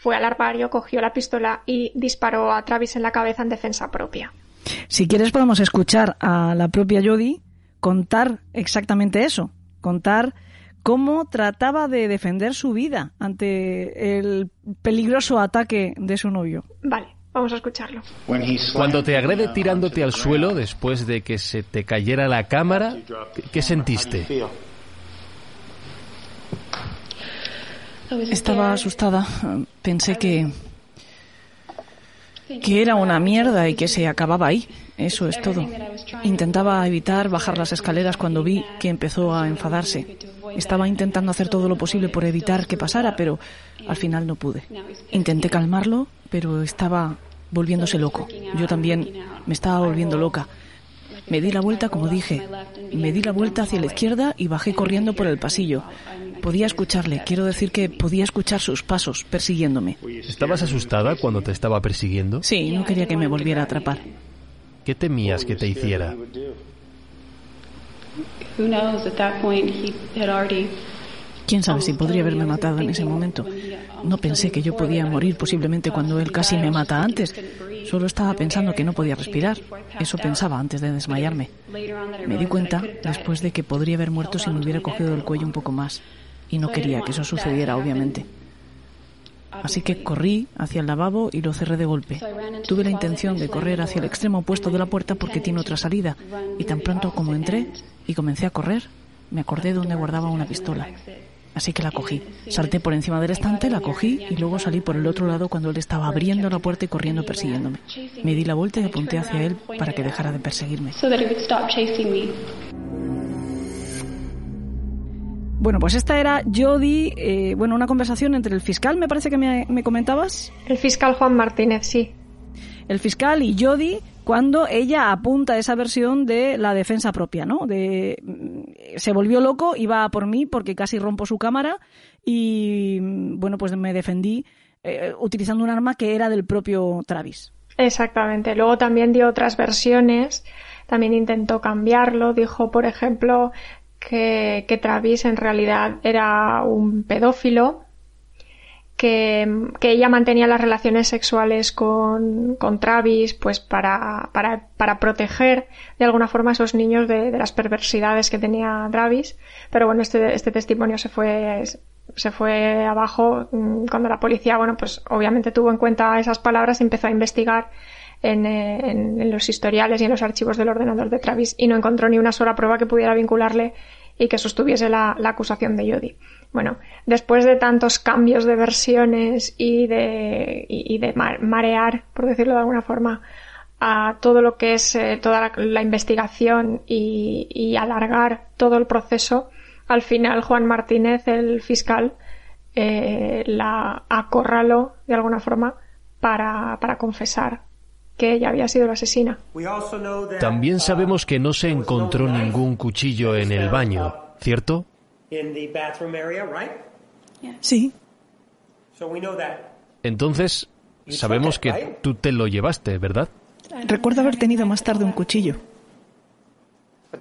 Fue al armario, cogió la pistola y disparó a Travis en la cabeza en defensa propia. Si quieres podemos escuchar a la propia Jodie contar exactamente eso, contar cómo trataba de defender su vida ante el peligroso ataque de su novio. Vale, vamos a escucharlo. Cuando te agrede tirándote al suelo después de que se te cayera la cámara, ¿qué sentiste? Estaba asustada. Pensé que que era una mierda y que se acababa ahí. Eso es todo. Intentaba evitar bajar las escaleras cuando vi que empezó a enfadarse. Estaba intentando hacer todo lo posible por evitar que pasara, pero al final no pude. Intenté calmarlo, pero estaba volviéndose loco. Yo también me estaba volviendo loca. Me di la vuelta, como dije, me di la vuelta hacia la izquierda y bajé corriendo por el pasillo. Podía escucharle, quiero decir que podía escuchar sus pasos persiguiéndome. ¿Estabas asustada cuando te estaba persiguiendo? Sí, no quería que me volviera a atrapar. ¿Qué temías que te hiciera? Quién sabe si podría haberme matado en ese momento. No pensé que yo podía morir posiblemente cuando él casi me mata antes. Solo estaba pensando que no podía respirar. Eso pensaba antes de desmayarme. Me di cuenta después de que podría haber muerto si me hubiera cogido el cuello un poco más. Y no quería que eso sucediera, obviamente. Así que corrí hacia el lavabo y lo cerré de golpe. Tuve la intención de correr hacia el extremo opuesto de la puerta porque tiene otra salida. Y tan pronto como entré y comencé a correr, me acordé de donde guardaba una pistola. Así que la cogí. Salté por encima del estante, la cogí y luego salí por el otro lado cuando él estaba abriendo la puerta y corriendo persiguiéndome. Me di la vuelta y apunté hacia él para que dejara de perseguirme. Bueno, pues esta era Jody, eh, bueno, una conversación entre el fiscal, me parece que me, me comentabas. El fiscal Juan Martínez, sí. El fiscal y Jody cuando ella apunta esa versión de la defensa propia, ¿no? De mm, se volvió loco, iba por mí porque casi rompo su cámara y mm, bueno, pues me defendí eh, utilizando un arma que era del propio Travis. Exactamente. Luego también dio otras versiones, también intentó cambiarlo, dijo, por ejemplo, que Travis en realidad era un pedófilo que, que, ella mantenía las relaciones sexuales con, con Travis pues para, para, para, proteger de alguna forma a esos niños de, de, las perversidades que tenía Travis. Pero bueno, este, este testimonio se fue, se fue abajo mm, cuando la policía, bueno, pues obviamente tuvo en cuenta esas palabras y empezó a investigar en, en, en los historiales y en los archivos del ordenador de Travis y no encontró ni una sola prueba que pudiera vincularle y que sostuviese la, la acusación de Jody. Bueno, después de tantos cambios de versiones y de, y de marear, por decirlo de alguna forma, a todo lo que es eh, toda la, investigación y, y, alargar todo el proceso, al final Juan Martínez, el fiscal, eh, la acorraló de alguna forma para, para confesar que ella había sido la asesina. También sabemos que no se encontró ningún cuchillo en el baño, ¿cierto? Sí. Entonces, sabemos que tú te lo llevaste, ¿verdad? Recuerdo haber tenido más tarde un cuchillo.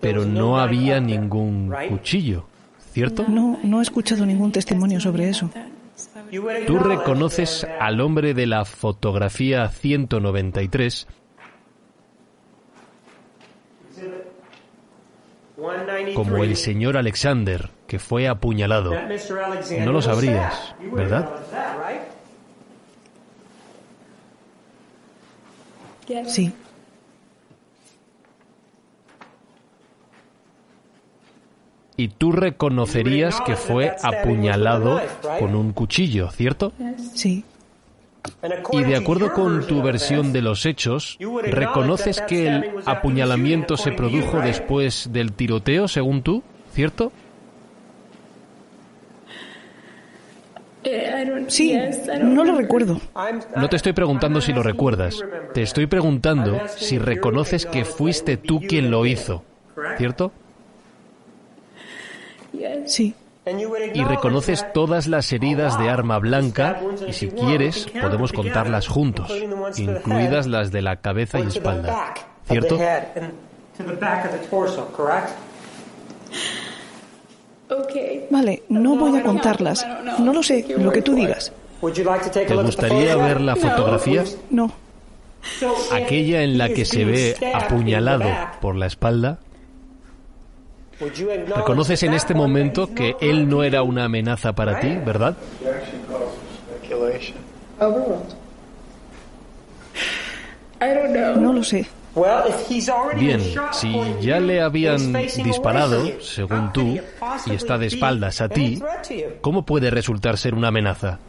Pero no había ningún cuchillo, ¿cierto? No, no he escuchado ningún testimonio sobre eso. Tú reconoces al hombre de la fotografía 193 como el señor Alexander, que fue apuñalado. No lo sabrías, ¿verdad? Sí. Y tú reconocerías que fue apuñalado con un cuchillo, ¿cierto? Sí. Y de acuerdo con tu versión de los hechos, ¿reconoces que el apuñalamiento se produjo después del tiroteo, según tú? ¿Cierto? Sí, no lo recuerdo. No te estoy preguntando si lo recuerdas. Te estoy preguntando si reconoces que fuiste tú quien lo hizo. ¿Cierto? Sí y reconoces todas las heridas de arma blanca y si quieres podemos contarlas juntos, incluidas las de la cabeza y espalda. ¿Cierto? Vale, no voy a contarlas. No lo sé, lo que tú digas. ¿Te gustaría ver la fotografía? No. Aquella en la que se ve apuñalado por la espalda. Reconoces en este momento que él no era una amenaza para ti, ¿verdad? No lo sé. Bien, si ya le habían disparado, según tú, y está de espaldas a ti, ¿cómo puede resultar ser una amenaza?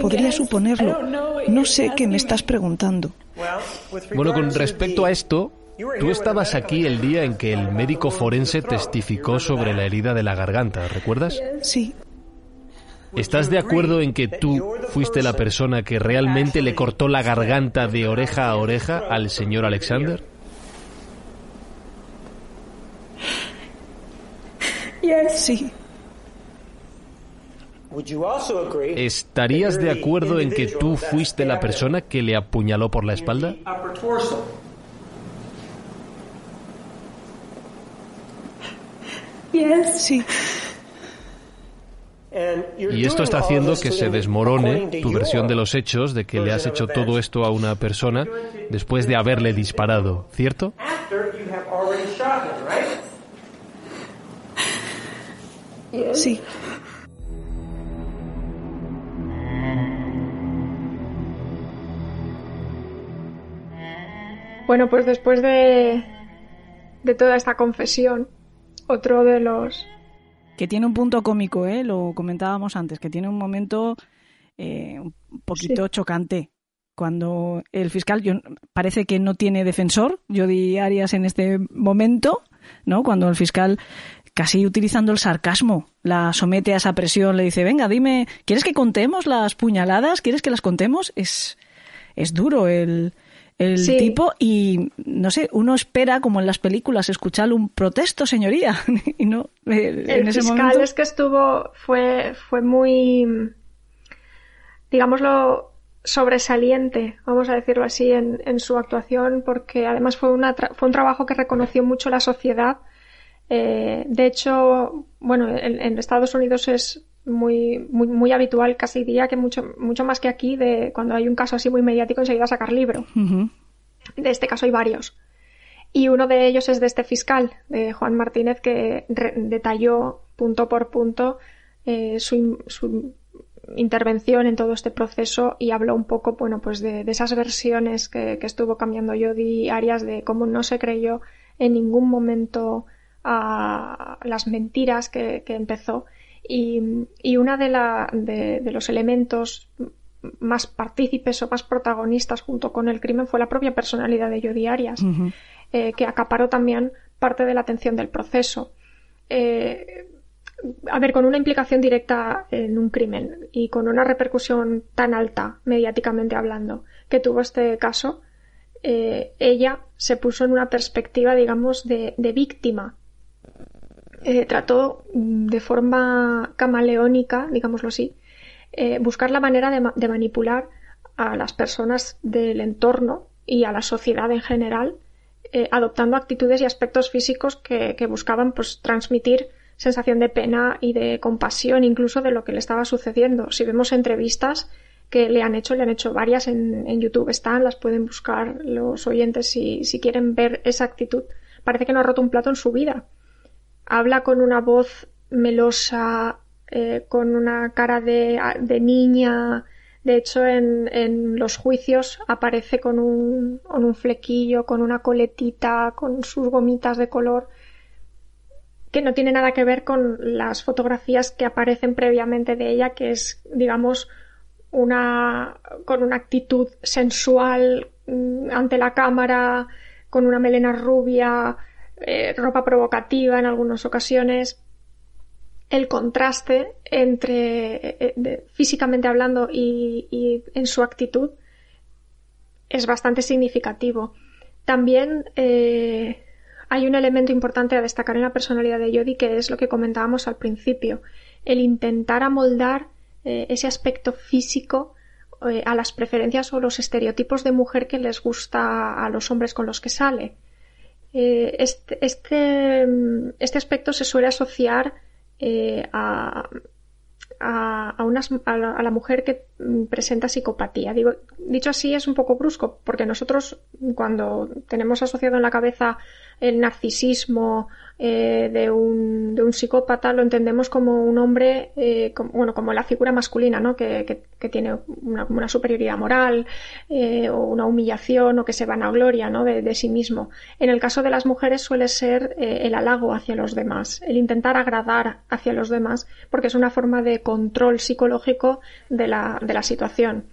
Podría suponerlo. No sé qué me estás preguntando. Bueno, con respecto a esto, tú estabas aquí el día en que el médico forense testificó sobre la herida de la garganta, ¿recuerdas? Sí. ¿Estás de acuerdo en que tú fuiste la persona que realmente le cortó la garganta de oreja a oreja al señor Alexander? Sí. ¿Estarías de acuerdo en que tú fuiste la persona que le apuñaló por la espalda? Sí. Y esto está haciendo que se desmorone tu versión de los hechos de que le has hecho todo esto a una persona después de haberle disparado, ¿cierto? Sí. Bueno, pues después de, de toda esta confesión, otro de los... Que tiene un punto cómico, ¿eh? Lo comentábamos antes, que tiene un momento eh, un poquito chocante. Cuando el fiscal yo, parece que no tiene defensor, yo di Arias en este momento, ¿no? Cuando el fiscal casi utilizando el sarcasmo, la somete a esa presión, le dice, venga, dime, ¿quieres que contemos las puñaladas? ¿Quieres que las contemos? Es, es duro el, el tipo y no sé, uno espera como en las películas escuchar un protesto, señoría, y no eh, el fiscal es que estuvo fue fue muy digámoslo sobresaliente, vamos a decirlo así, en, en su actuación, porque además fue, una fue un trabajo que reconoció mucho la sociedad. Eh, de hecho, bueno, en, en Estados Unidos es muy, muy, muy habitual, casi diría que mucho, mucho más que aquí, de cuando hay un caso así muy mediático, enseguida sacar libro. De este caso hay varios. Y uno de ellos es de este fiscal, de Juan Martínez, que detalló punto por punto eh, su, su, intervención en todo este proceso y habló un poco, bueno, pues de, de esas versiones que, que, estuvo cambiando Jodi Arias, de cómo no se creyó en ningún momento a las mentiras que, que empezó y, y una de, la, de, de, los elementos más partícipes o más protagonistas junto con el crimen fue la propia personalidad de Jodi Arias, uh -huh. eh, que acaparó también parte de la atención del proceso. Eh, a ver, con una implicación directa en un crimen y con una repercusión tan alta, mediáticamente hablando, que tuvo este caso, eh, ella se puso en una perspectiva, digamos, de, de víctima eh, trató de forma camaleónica, digámoslo así, eh, buscar la manera de, ma de, manipular a las personas del entorno y a la sociedad en general, eh, adoptando actitudes y aspectos físicos que, que, buscaban pues, transmitir sensación de pena y de compasión incluso de lo que le estaba sucediendo. Si vemos entrevistas que le han hecho, le han hecho varias en, en YouTube, están, las pueden buscar los oyentes si, si quieren ver esa actitud. Parece que no ha roto un plato en su vida habla con una voz melosa, eh, con una cara de, niña. De hecho, en, en, los juicios aparece con un, con un flequillo, con una coletita, con sus gomitas de color, que no tiene nada que ver con las fotografías que aparecen previamente de ella, que es, digamos, una, con una actitud sensual mm, ante la cámara, con una melena rubia, eh, ropa provocativa en algunas ocasiones, el contraste entre eh, físicamente hablando y, en su actitud es bastante significativo. También eh, hay un elemento importante a destacar en la personalidad de Jodie que es lo que comentábamos al principio, el intentar amoldar ese aspecto físico a las preferencias o los estereotipos de mujer que les gusta a los hombres con los que sale. Eh, este, este, este, aspecto se suele asociar eh, a, a, a, la, a, la, mujer que presenta psicopatía. Digo, dicho así es un poco brusco, porque nosotros cuando tenemos asociado en la cabeza el narcisismo eh, de, un, de, un, psicópata lo entendemos como un hombre, eh, como, bueno, como la figura masculina, ¿no? Que, que, tiene una, superioridad moral eh, o una humillación o que se vanagloria ¿no? de, de, sí mismo. En el caso de las mujeres suele ser el halago hacia los demás, el intentar agradar hacia los demás, porque es una forma de control psicológico de la, de la situación.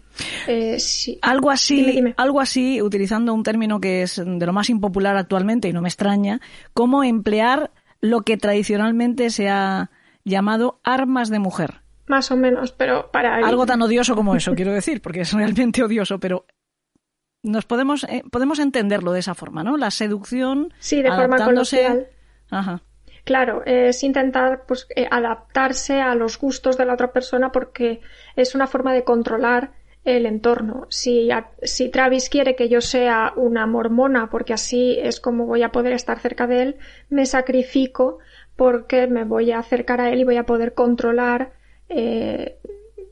Eh, sí. Algo así, dime, dime. algo así, utilizando un término que es de lo más impopular actualmente y no me extraña, cómo emplear lo que tradicionalmente se ha llamado armas de mujer. Más o menos, pero para algo tan odioso como eso, quiero decir, porque es realmente odioso, pero nos podemos eh, podemos entenderlo de esa forma, ¿no? La seducción, sí, de forma coloquial. Ajá. Claro, es intentar pues, eh, adaptarse a los gustos de la otra persona porque es una forma de controlar el entorno. Si, Travis quiere que yo sea una mormona porque así es como voy a poder estar cerca de él, me sacrifico porque me voy a acercar a él y voy a poder controlar eh,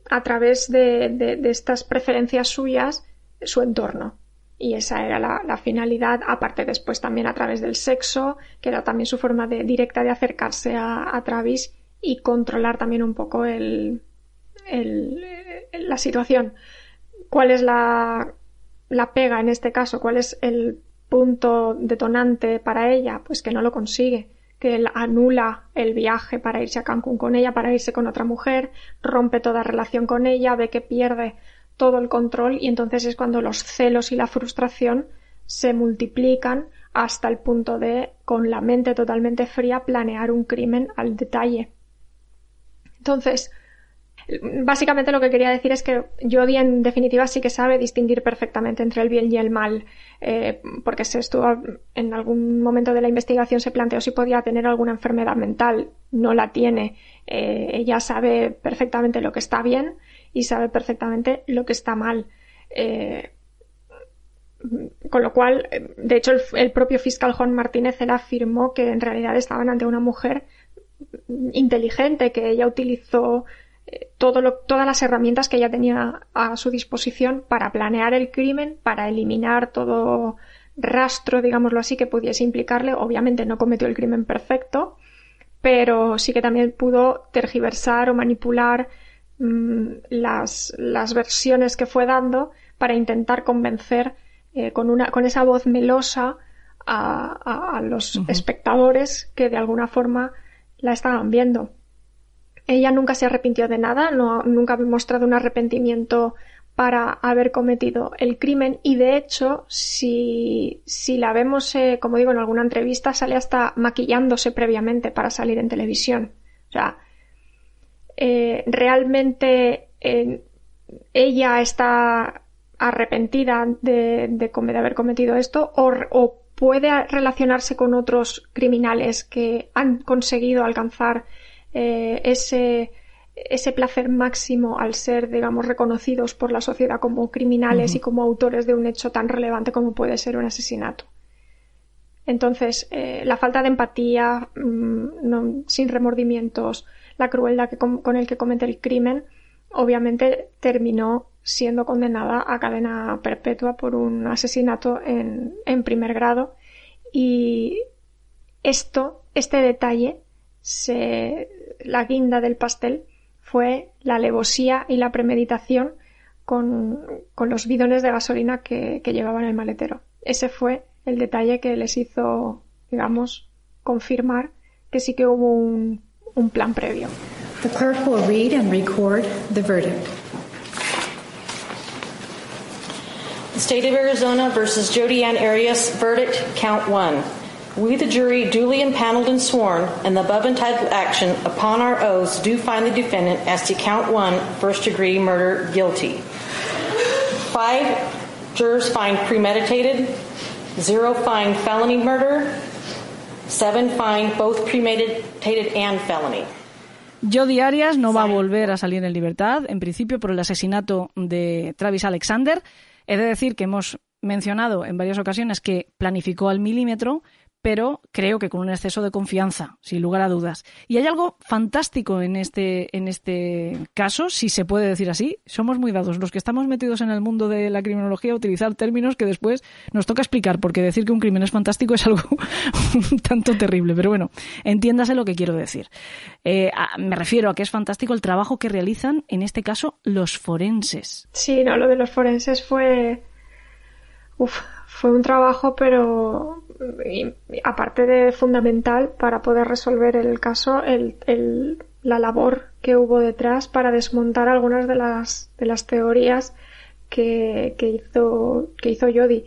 a través de, estas preferencias suyas su entorno. Y esa era la, finalidad, aparte después también a través del sexo, que era también su forma directa de acercarse a, Travis y controlar también un poco el, la situación cuál es la, la pega en este caso, cuál es el punto detonante para ella, pues que no lo consigue, que él anula el viaje para irse a Cancún con ella, para irse con otra mujer, rompe toda relación con ella, ve que pierde todo el control y entonces es cuando los celos y la frustración se multiplican hasta el punto de, con la mente totalmente fría, planear un crimen al detalle. Entonces, Básicamente lo que quería decir es que Jodie en definitiva sí que sabe distinguir perfectamente entre el bien y el mal, eh, porque se estuvo en algún momento de la investigación se planteó si podía tener alguna enfermedad mental, no la tiene. Eh, ella sabe perfectamente lo que está bien y sabe perfectamente lo que está mal. Eh, con lo cual, de hecho, el, propio fiscal Juan Martínez él afirmó que en realidad estaban ante una mujer inteligente, que ella utilizó todas las herramientas que ella tenía a su disposición para planear el crimen, para eliminar todo rastro, digámoslo así, que pudiese implicarle. Obviamente no cometió el crimen perfecto, pero sí que también pudo tergiversar o manipular mm, las, versiones que fue dando para intentar convencer eh, con, una, con esa voz melosa a, los espectadores que de alguna forma la estaban viendo. Ella nunca se arrepintió de nada, no, nunca ha mostrado un arrepentimiento para haber cometido el crimen. Y de hecho si, si la vemos eh, como digo en alguna entrevista sale hasta maquillándose previamente para salir en televisión. O sea eh, realmente eh, ella está arrepentida de, de, haber cometido esto o, o, puede relacionarse con otros criminales que han conseguido alcanzar eh, ese, ese placer máximo al ser, digamos, reconocidos por la sociedad como criminales y como autores de un hecho tan relevante como puede ser un asesinato. Entonces, eh, la falta de empatía, mm, sin remordimientos, la crueldad que con, el que comete el crimen, obviamente terminó siendo condenada a cadena perpetua por un asesinato en, en primer grado. Y esto, este detalle, se, la guinda del pastel fue la alevosía y la premeditación con, los bidones de gasolina que, que llevaban el maletero. Ese fue el detalle que les hizo, digamos, confirmar que sí que hubo un, un plan previo. The clerk will read and record the verdict. The State of Arizona versus Jody Ann Arias verdict count one. We, the jury, duly impaneled and sworn, in the above entitled action, upon our oaths, do find the defendant as to count one, first degree murder, guilty. Five jurors find premeditated, zero find felony murder, seven find both premeditated and felony. Jodi Arias no va a volver a salir en libertad, en principio por el asesinato de Travis Alexander. He de decir que hemos mencionado en varias ocasiones que planificó al milímetro, pero creo que con un exceso de confianza, sin lugar a dudas. Y hay algo fantástico en este, en este caso, si se puede decir así. Somos muy dados, los que estamos metidos en el mundo de la criminología, a utilizar términos que después nos toca explicar, porque decir que un crimen es fantástico es algo un tanto terrible. Pero bueno, entiéndase lo que quiero decir. Eh, me refiero a que es fantástico el trabajo que realizan, en este caso, los forenses. Sí, no, lo de los forenses fue. Uf, fue un trabajo, pero aparte de fundamental para poder resolver el caso, la labor que hubo detrás para desmontar algunas de las, de las teorías que, hizo, que hizo Jody.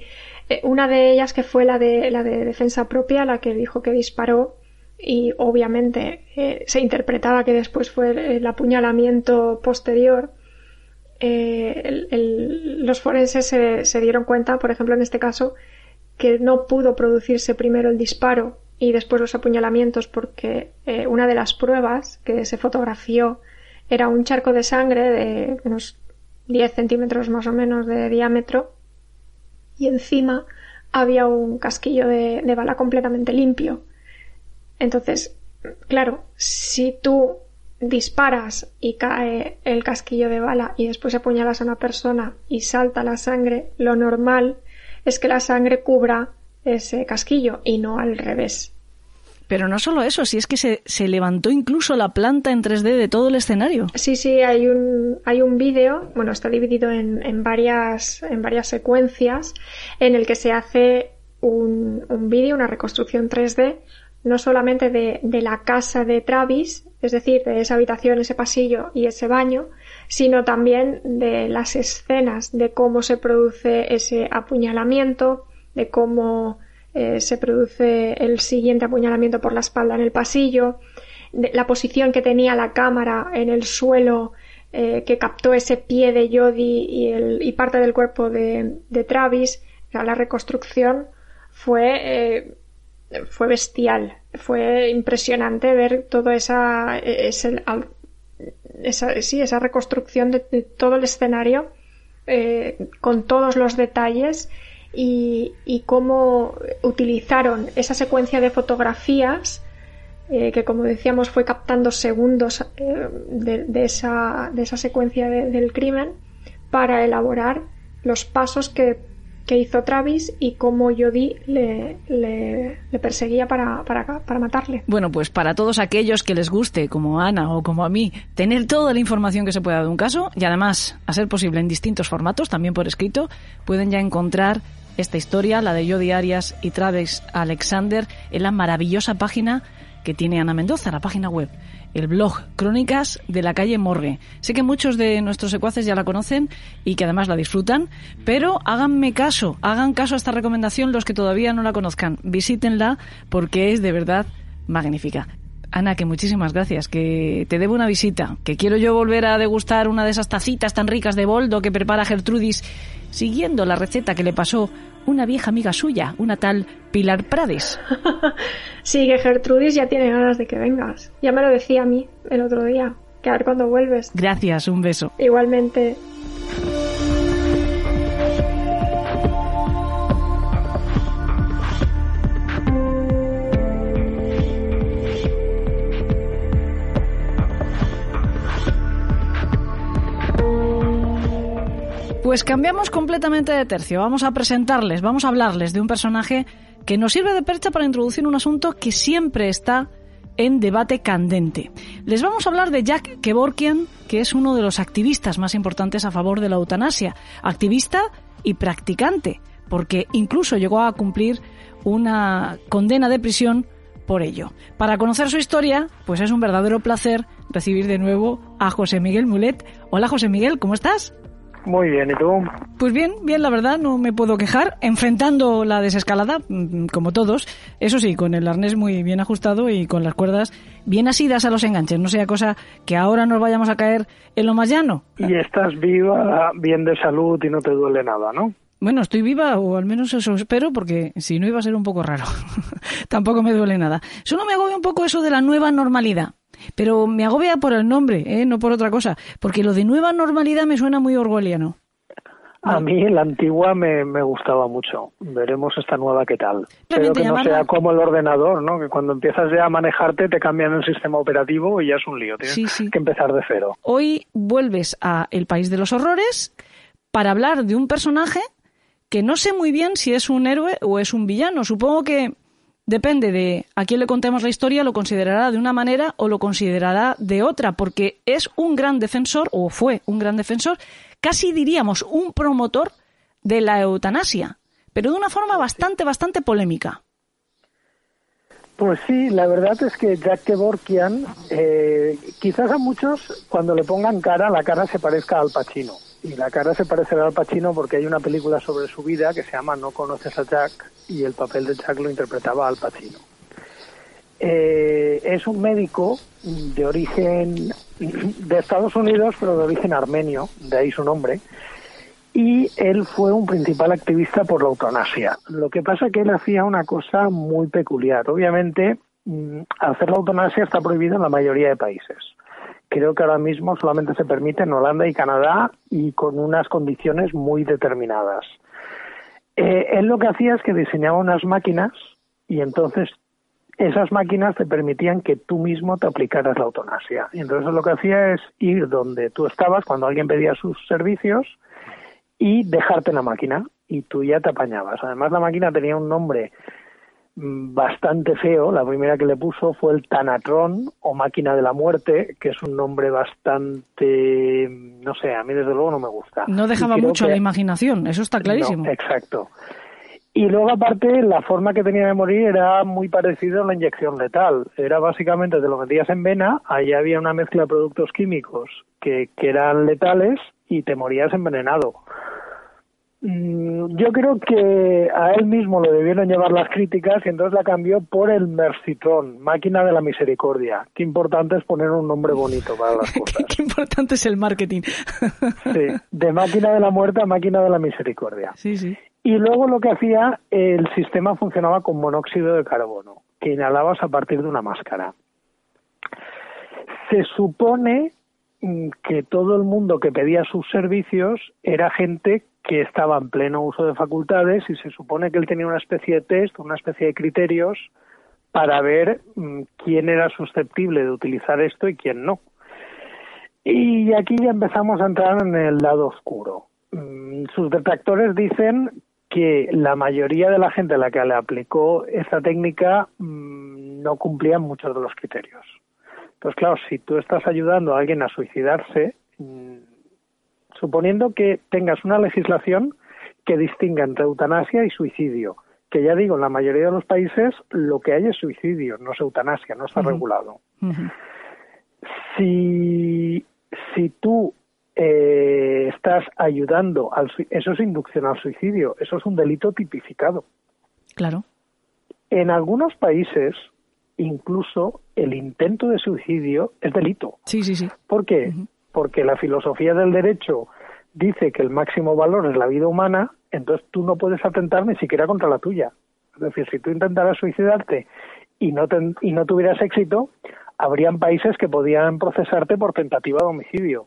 Eh, una de ellas que fue la de, la de defensa propia, la que dijo que disparó y obviamente eh, se interpretaba que después fue el, apuñalamiento posterior. Eh, los forenses se, se, dieron cuenta, por ejemplo, en este caso, que no pudo producirse primero el disparo y después los apuñalamientos porque eh, una de las pruebas que se fotografió era un charco de sangre de unos 10 centímetros más o menos de diámetro y encima había un casquillo de, de bala completamente limpio. Entonces, claro, si tú disparas y cae el casquillo de bala y después apuñalas a una persona y salta la sangre, lo normal es que la sangre cubra ese casquillo y no al revés. Pero no solo eso, si es que se, se, levantó incluso la planta en 3D de todo el escenario. Sí, sí, hay un, hay un vídeo, bueno, está dividido en, en, varias, en varias secuencias, en el que se hace un, un vídeo, una reconstrucción 3D, no solamente de, de la casa de Travis, es decir, de esa habitación, ese pasillo y ese baño, sino también de las escenas de cómo se produce ese apuñalamiento, de cómo eh, se produce el siguiente apuñalamiento por la espalda en el pasillo, la posición que tenía la cámara en el suelo eh, que captó ese pie de Jody y, parte del cuerpo de, Travis. La reconstrucción fue eh, fue bestial. Fue impresionante ver toda esa, esa, sí, esa reconstrucción de, todo el escenario eh, con todos los detalles y, cómo utilizaron esa secuencia de fotografías eh, que como decíamos fue captando segundos eh, de, esa, de esa secuencia de, del crimen para elaborar los pasos que que hizo Travis y cómo Jodie le, le, le perseguía para, para, para, matarle. Bueno, pues para todos aquellos que les guste, como Ana o como a mí, tener toda la información que se pueda de un caso y además, a ser posible en distintos formatos, también por escrito, pueden ya encontrar esta historia, la de Jodie Arias y Travis Alexander, en la maravillosa página que tiene Ana Mendoza, la página web el blog Crónicas de la calle Morgue. Sé que muchos de nuestros secuaces ya la conocen y que además la disfrutan, pero háganme caso, hagan caso a esta recomendación los que todavía no la conozcan. Visítenla porque es de verdad magnífica. Ana, que muchísimas gracias, que te debo una visita, que quiero yo volver a degustar una de esas tacitas tan ricas de boldo que prepara Gertrudis, siguiendo la receta que le pasó una vieja amiga suya, una tal Pilar Prades. sí, que Gertrudis ya tiene ganas de que vengas. Ya me lo decía a mí el otro día, que a ver cuándo vuelves. Gracias, un beso. Igualmente. Pues cambiamos completamente de tercio. Vamos a presentarles, vamos a hablarles de un personaje que nos sirve de percha para introducir un asunto que siempre está en debate candente. Les vamos a hablar de Jack Kevorkian, que es uno de los activistas más importantes a favor de la eutanasia. Activista y practicante, porque incluso llegó a cumplir una condena de prisión por ello. Para conocer su historia, pues es un verdadero placer recibir de nuevo a José Miguel Mulet. Hola José Miguel, ¿cómo estás? Muy bien, ¿y tú? Pues bien, bien, la verdad, no me puedo quejar. Enfrentando la desescalada, mm, como todos, eso sí, con el arnés muy bien ajustado y con las cuerdas bien asidas a los enganches. No sea cosa que ahora nos vayamos a caer en lo más llano. Y estás viva, bien de salud y no te duele nada, ¿no? Bueno, estoy viva, o al menos eso espero, porque si no iba a ser un poco raro. Tampoco me duele nada. Solo me agobia un poco eso de la nueva normalidad. Pero me agobia por el nombre, ¿eh? no por otra cosa, porque lo de nueva normalidad me suena muy orwelliano. A mí la antigua me, me, gustaba mucho. Veremos esta nueva qué tal. Pero que no sea como el ordenador, ¿no? Que cuando empiezas ya a manejarte te cambian el sistema operativo y ya es un lío. Tienes que empezar de cero. Hoy vuelves a El País de los Horrores para hablar de un personaje que no sé muy bien si es un héroe o es un villano. Supongo que Depende de a quién le contemos la historia, lo considerará de una manera o lo considerará de otra, porque es un gran defensor, o fue un gran defensor, casi diríamos un promotor de la eutanasia, pero de una forma bastante, bastante polémica. Pues sí, la verdad es que Jack Kevorkian, eh, quizás a muchos cuando le pongan cara, la cara se parezca al Pacino. Y la cara se parecerá al Pacino porque hay una película sobre su vida que se llama No conoces a Jack y el papel de Jack lo interpretaba Al Pacino. Eh, es un médico de origen de Estados Unidos, pero de origen armenio, de ahí su nombre, y él fue un principal activista por la eutanasia. Lo que pasa es que él hacía una cosa muy peculiar. Obviamente, mm, hacer la eutanasia está prohibido en la mayoría de países. Creo que ahora mismo solamente se permite en Holanda y Canadá y con unas condiciones muy determinadas. Eh, él lo que hacía es que diseñaba unas máquinas y entonces esas máquinas te permitían que tú mismo te aplicaras la eutanasia. Y entonces lo que hacía es ir donde tú estabas cuando alguien pedía sus servicios y dejarte la máquina y tú ya te apañabas. Además la máquina tenía un nombre bastante feo. La primera que le puso fue el Tanatron o máquina de la muerte, que es un nombre bastante, no sé, a mí desde luego no me gusta. No dejaba mucho a la imaginación, eso está clarísimo. exacto. Y luego, aparte, la forma que tenía de morir era muy parecida a la inyección letal. Era básicamente, te lo metías en vena, ahí había una mezcla de productos químicos que, que eran letales y te morías envenenado. Mm, yo creo que a él mismo lo debieron llevar las críticas y entonces la cambió por el Mercitron, máquina de la misericordia. Qué importante es poner un nombre bonito para las cosas. Qué importante es el marketing. sí, de máquina de la muerte a máquina de la misericordia. Sí, sí. Y luego lo que hacía, el sistema funcionaba con monóxido de carbono, que inhalabas a partir de una máscara. Se supone mm, que todo el mundo que pedía sus servicios era gente que estaba en pleno uso de facultades y se supone que él tenía una especie de test, una especie de criterios para ver mm, quién era susceptible de utilizar esto y quién no. Y aquí ya empezamos a entrar en el lado oscuro. Mm, sus detractores dicen que la mayoría de la gente a la que le aplicó esta técnica mm, no cumplía muchos de los criterios. Entonces, claro, si tú estás ayudando a alguien a suicidarse, suponiendo que tengas una legislación que distinga entre eutanasia y suicidio, que ya digo, en la mayoría de los países lo que hay es suicidio, no es eutanasia, no está regulado. Si, si tú eh, estás ayudando al eso es inducción al suicidio, eso es un delito tipificado. Claro. En algunos países incluso el intento de suicidio es delito. Sí, sí, sí. ¿Por qué? Porque la filosofía del derecho dice que el máximo valor es la vida humana, entonces tú no puedes atentar ni siquiera contra la tuya. Es decir, si tú intentaras suicidarte y no, y no tuvieras éxito, habrían países que podían procesarte por tentativa de homicidio.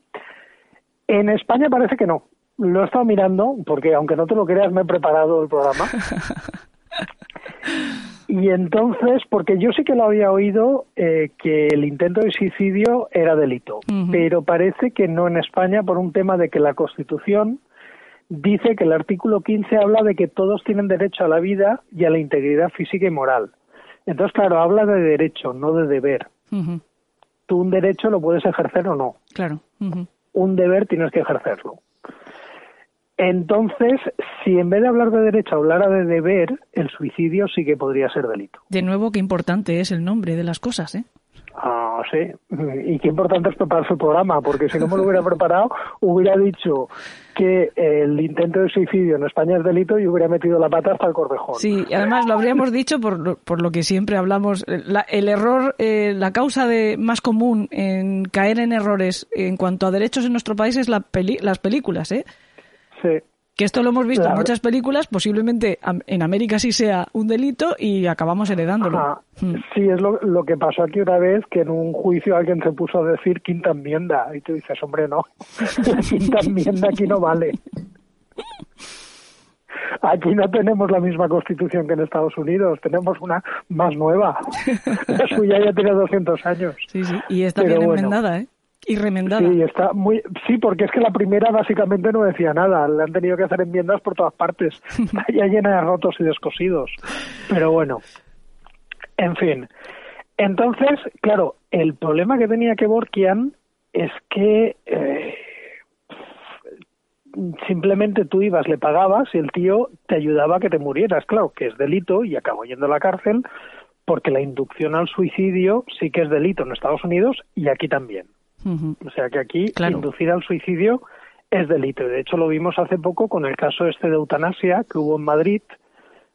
En España parece que no. Lo he estado mirando porque, aunque no te lo creas, me he preparado el programa. y entonces, porque yo sí que lo había oído eh, que el intento de suicidio era delito, pero parece que no en España por un tema de que la Constitución dice que el artículo 15 habla de que todos tienen derecho a la vida y a la integridad física y moral. Entonces, claro, habla de derecho, no de deber. Tú un derecho lo puedes ejercer o no. Claro un deber tienes que ejercerlo. Entonces, si en vez de hablar de derecho hablara de deber, el suicidio sí que podría ser delito. De nuevo, qué importante es el nombre de las cosas, ¿eh? Ah, sí. Y qué importante es preparar su programa, porque si no me lo hubiera preparado, hubiera dicho que el intento de suicidio en España es delito y hubiera metido la pata hasta el corvejón. Sí, y además lo habríamos dicho por, por lo que siempre hablamos. el error, eh, la causa de más común en caer en errores en cuanto a derechos en nuestro país es la las películas, ¿eh? Sí. Que esto lo hemos visto en muchas películas, posiblemente en América sí sea un delito y acabamos heredándolo. Hmm. Sí, es lo, lo, que pasó aquí una vez, que en un juicio alguien se puso a decir quinta enmienda y tú dices, hombre, no, la quinta enmienda aquí no vale. Aquí no tenemos la misma constitución que en Estados Unidos, tenemos una más nueva. La suya ya tiene 200 años. Sí, sí, y está bien enmendada, ¿eh? Y remendada. Sí, está muy, sí, porque es que la primera básicamente no decía nada. Le han tenido que hacer enmiendas por todas partes. Está ya llena de rotos y descosidos. Pero bueno, en fin. Entonces, claro, el problema que tenía que Borkian es que eh, simplemente tú ibas, le pagabas y el tío te ayudaba a que te murieras. Claro, que es delito y acabó yendo a la cárcel porque la inducción al suicidio sí que es delito en Estados Unidos y aquí también. O sea que aquí inducir al suicidio es delito. De hecho, lo vimos hace poco con el caso este de eutanasia que hubo en Madrid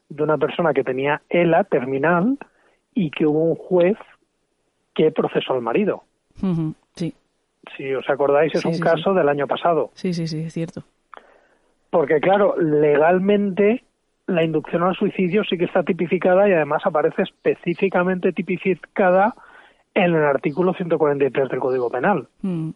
de una persona que tenía ELA terminal y que hubo un juez que procesó al marido. Sí. Si os acordáis, es un caso del año pasado. Sí, sí, sí, es cierto. Porque claro, legalmente la inducción al suicidio sí que está tipificada y además aparece específicamente tipificada en el artículo 143 del Código Penal. Mm.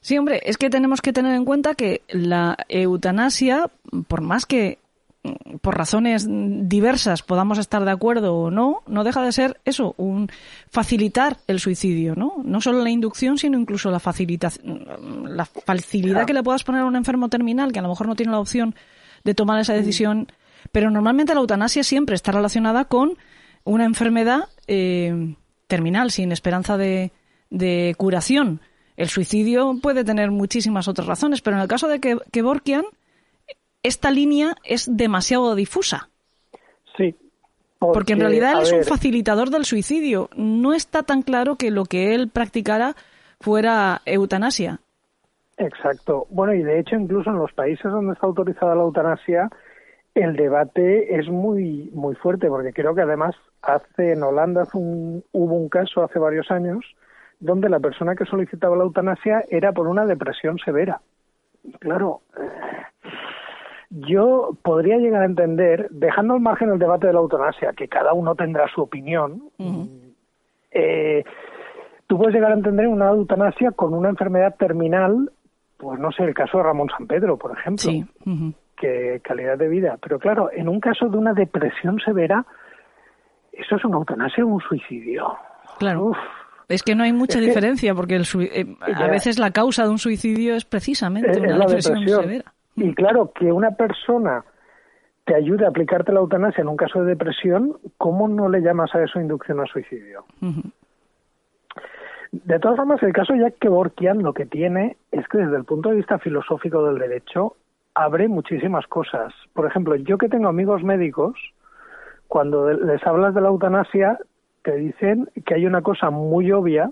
Sí, hombre, es que tenemos que tener en cuenta que la eutanasia, por más que mm, por razones diversas podamos estar de acuerdo o no, no deja de ser eso, un facilitar el suicidio, ¿no? No solo la inducción, sino incluso la facilitación, la facilidad que le puedas poner a un enfermo terminal que a lo mejor no tiene la opción de tomar esa decisión pero normalmente la eutanasia siempre está relacionada con una enfermedad eh, terminal, sin esperanza de, curación. El suicidio puede tener muchísimas otras razones, pero en el caso de que, Kevorkian, esta línea es demasiado difusa. Sí. Porque, en realidad él es un facilitador del suicidio. No está tan claro que lo que él practicara fuera eutanasia. Exacto. Bueno, y de hecho incluso en los países donde está autorizada la eutanasia, el debate es muy muy fuerte porque creo que además hace en Holanda hubo un caso hace varios años donde la persona que solicitaba la eutanasia era por una depresión severa. Claro, yo podría llegar a entender, dejando al margen el debate de la eutanasia, que cada uno tendrá su opinión, eh, tú puedes llegar a entender una eutanasia con una enfermedad terminal, pues no sé, el caso de Ramón San Pedro, por ejemplo. Sí que calidad de vida. Pero claro, en un caso de una depresión severa, eso es una eutanasia o un suicidio. Claro. Es que no hay mucha diferencia, porque el eh, a veces la causa de un suicidio es precisamente una depresión, severa. Y claro, que una persona te ayude a aplicarte la eutanasia en un caso de depresión, ¿cómo no le llamas a eso inducción a suicidio? De todas formas, el caso Jack Kevorkian lo que tiene es que desde el punto de vista filosófico del derecho abre muchísimas cosas. Por ejemplo, yo que tengo amigos médicos, cuando les hablas de la eutanasia, te dicen que hay una cosa muy obvia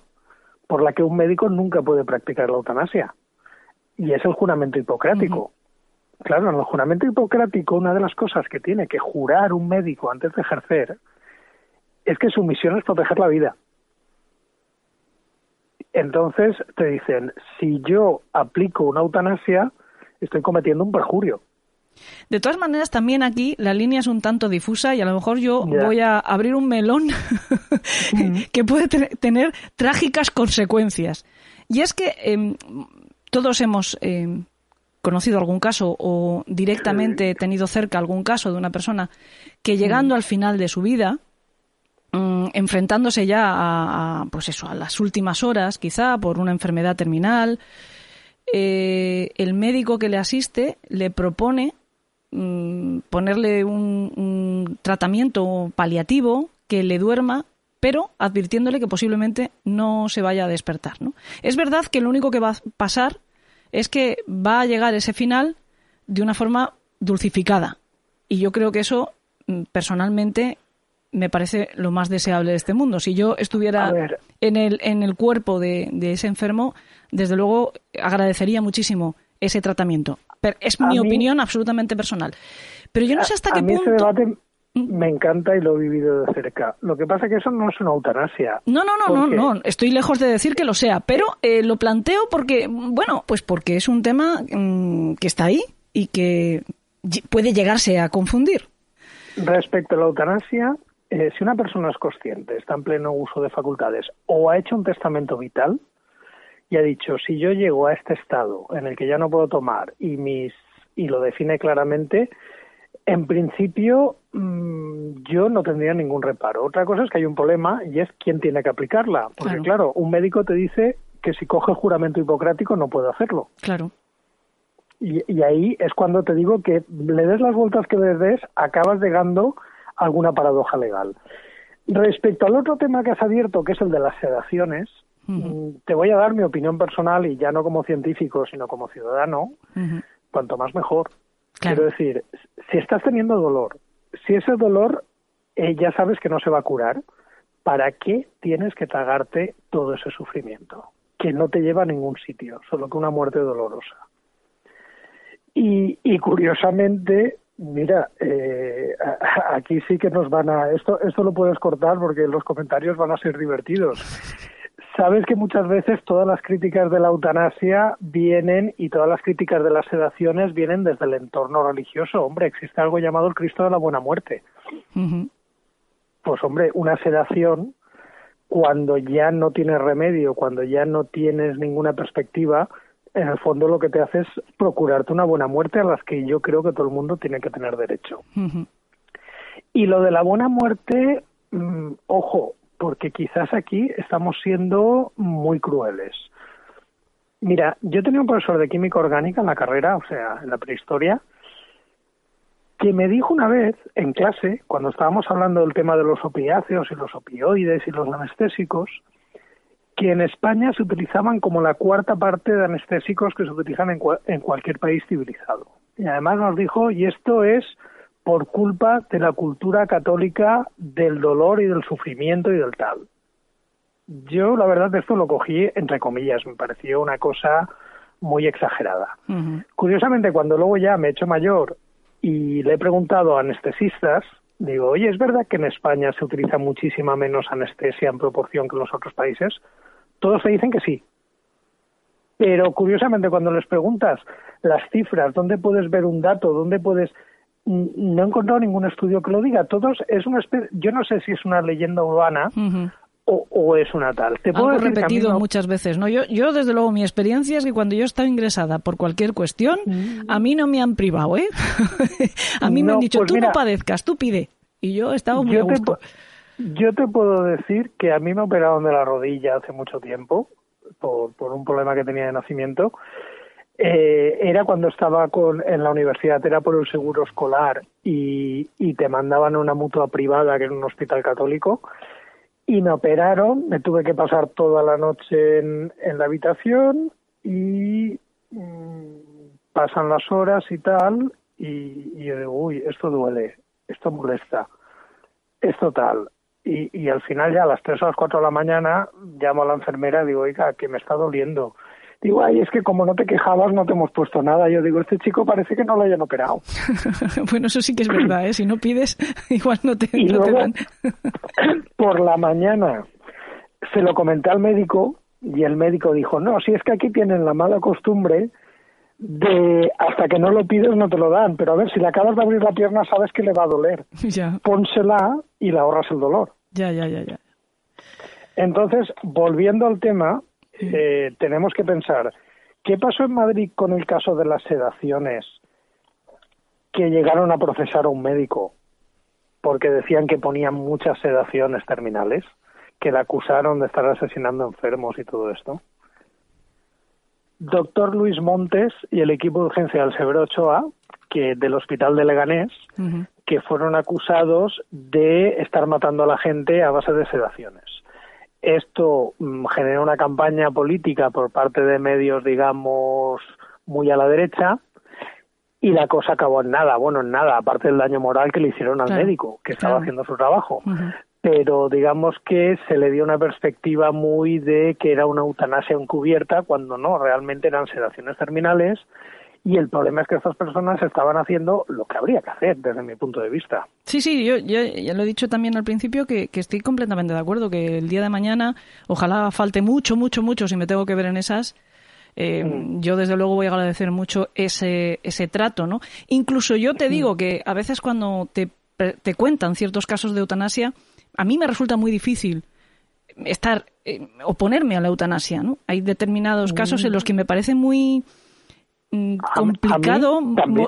por la que un médico nunca puede practicar la eutanasia, y es el juramento hipocrático. Claro, en el juramento hipocrático, una de las cosas que tiene que jurar un médico antes de ejercer es que su misión es proteger la vida. Entonces te dicen, si yo aplico una eutanasia, estoy cometiendo un perjurio. De todas maneras, también aquí la línea es un tanto difusa y a lo mejor yo voy a abrir un melón que puede tener trágicas consecuencias. Y es que em, todos hemos em, conocido algún caso o directamente tenido cerca algún caso de una persona que llegando al final de su vida, mm, enfrentándose ya a, pues eso, a las últimas horas, quizá por una enfermedad terminal, eh, el médico que le asiste le propone mm, ponerle un, tratamiento paliativo que le duerma pero advirtiéndole que posiblemente no se vaya a despertar. ¿no? Es verdad que lo único que va a pasar es que va a llegar ese final de una forma dulcificada. Y yo creo que eso, mm, personalmente, me parece lo más deseable de este mundo. Si yo estuviera en el, en el cuerpo de, ese enfermo, desde luego agradecería muchísimo ese tratamiento. Pero es mi opinión absolutamente personal. Pero yo no sé hasta qué punto. debate ¿Mm? me encanta y lo he vivido de cerca. Lo que pasa es que eso no es una eutanasia. No, no, no, no, no. Estoy lejos de decir que lo sea, pero eh, lo planteo porque, bueno, pues porque es un tema mm, que está ahí y que puede llegarse a confundir. Respecto a la eutanasia, eh, si una persona es consciente, está en pleno uso de facultades o ha hecho un testamento vital y ha dicho, si yo llego a este estado en el que ya no puedo tomar y, mis, y lo define claramente, en principio mm, yo no tendría ningún reparo. Otra cosa es que hay un problema y es quién tiene que aplicarla. Porque claro, un médico te dice que si coge el juramento hipocrático no puede hacerlo. Claro. Y, y, ahí es cuando te digo que le des las vueltas que le des, acabas llegando alguna paradoja legal. Respecto al otro tema que has abierto, que es el de las sedaciones, mm, te voy a dar mi opinión personal y ya no como científico, sino como ciudadano, cuanto más mejor. Quiero decir, si estás teniendo dolor, si ese dolor eh, ya sabes que no se va a curar, ¿para qué tienes que tragarte todo ese sufrimiento? Que no te lleva a ningún sitio, solo que una muerte dolorosa. Y, y curiosamente, Mira, eh, aquí sí que nos van a... Esto, esto lo puedes cortar porque los comentarios van a ser divertidos. Sabes que muchas veces todas las críticas de la eutanasia vienen y todas las críticas de las sedaciones vienen desde el entorno religioso. Hombre, existe algo llamado el Cristo de la Buena Muerte. Pues hombre, una sedación, cuando ya no tienes remedio, cuando ya no tienes ninguna perspectiva, en el fondo lo que te hace es procurarte una buena muerte a las que yo creo que todo el mundo tiene que tener derecho. Y lo de la buena muerte, mm, ojo, porque quizás aquí estamos siendo muy crueles. Mira, yo tenía un profesor de química orgánica en la carrera, o sea, en la prehistoria, que me dijo una vez en clase, cuando estábamos hablando del tema de los opiáceos y los opioides y los anestésicos, que en España se utilizaban como la cuarta parte de anestésicos que se utilizan en, en cualquier país civilizado. Y además nos dijo, y esto es por culpa de la cultura católica del dolor y del sufrimiento y del tal. Yo, la verdad, esto lo cogí entre comillas, me pareció una cosa muy exagerada. Curiosamente, cuando luego ya me he hecho mayor y le he preguntado a anestesistas, digo, oye, ¿es verdad que en España se utiliza muchísima menos anestesia en proporción que en los otros países? Todos te dicen que sí. Pero curiosamente, cuando les preguntas las cifras, ¿dónde puedes ver un dato? ¿Dónde puedes no he encontrado ningún estudio que lo diga. Todos es una especie, yo no sé si es una leyenda urbana o, es una tal. Te puedo Algo repetido muchas veces, ¿no? Yo, yo desde luego mi experiencia es que cuando yo estaba ingresada por cualquier cuestión, mm. a mí no me han privado, ¿eh? a mí me han dicho, pues tú no padezcas, tú pide. Y yo he estado muy a gusto. yo te puedo decir que a mí me operaron de la rodilla hace mucho tiempo por, por un problema que tenía de nacimiento eh, era cuando estaba con, en la universidad, era por el seguro escolar y, te mandaban a una mutua privada, que era un hospital católico, y me operaron, me tuve que pasar toda la noche en, la habitación y mm, pasan las horas y tal, y, y, yo digo, uy, esto duele, esto molesta, esto tal. Y, y al final ya a las 3 o las 4 de la mañana llamo a la enfermera y digo, oiga, que me está doliendo Digo, ay, es que como no te quejabas no te hemos puesto nada. Yo digo, este chico parece que no lo hayan operado. bueno, eso sí que es verdad, ¿eh? Si no pides, igual no te, y dan. por la mañana se lo comenté al médico y el médico dijo, no, si es que aquí tienen la mala costumbre de hasta que no lo pides no te lo dan, pero a ver, si le acabas de abrir la pierna sabes que le va a doler. Ya. Pónsela y le ahorras el dolor. Ya, ya, ya, ya. Entonces, volviendo al tema, eh, tenemos que pensar, ¿qué pasó en Madrid con el caso de las sedaciones que llegaron a procesar a un médico porque decían que ponían muchas sedaciones terminales, que le acusaron de estar asesinando enfermos y todo esto? Doctor Luis Montes y el equipo de urgencia del Severo Ochoa, que del Hospital de Leganés, que fueron acusados de estar matando a la gente a base de sedaciones. Esto mm, generó una campaña política por parte de medios, digamos, muy a la derecha, y la cosa acabó en nada, bueno, en nada, aparte del daño moral que le hicieron al médico, que estaba haciendo su trabajo. Pero digamos que se le dio una perspectiva muy de que era una eutanasia encubierta, cuando no, realmente eran sedaciones terminales y el problema es que estas personas estaban haciendo lo que habría que hacer desde mi punto de vista. Sí, sí, yo, ya lo he dicho también al principio que, estoy completamente de acuerdo, que el día de mañana ojalá falte mucho, mucho, mucho si me tengo que ver en esas. Eh, mm. Yo desde luego voy a agradecer mucho ese, ese trato, ¿no? Incluso yo te digo mm. que a veces cuando te, te cuentan ciertos casos de eutanasia, a mí me resulta muy difícil estar, eh, oponerme a la eutanasia, ¿no? Hay determinados casos en los que me parece muy Mm, complicado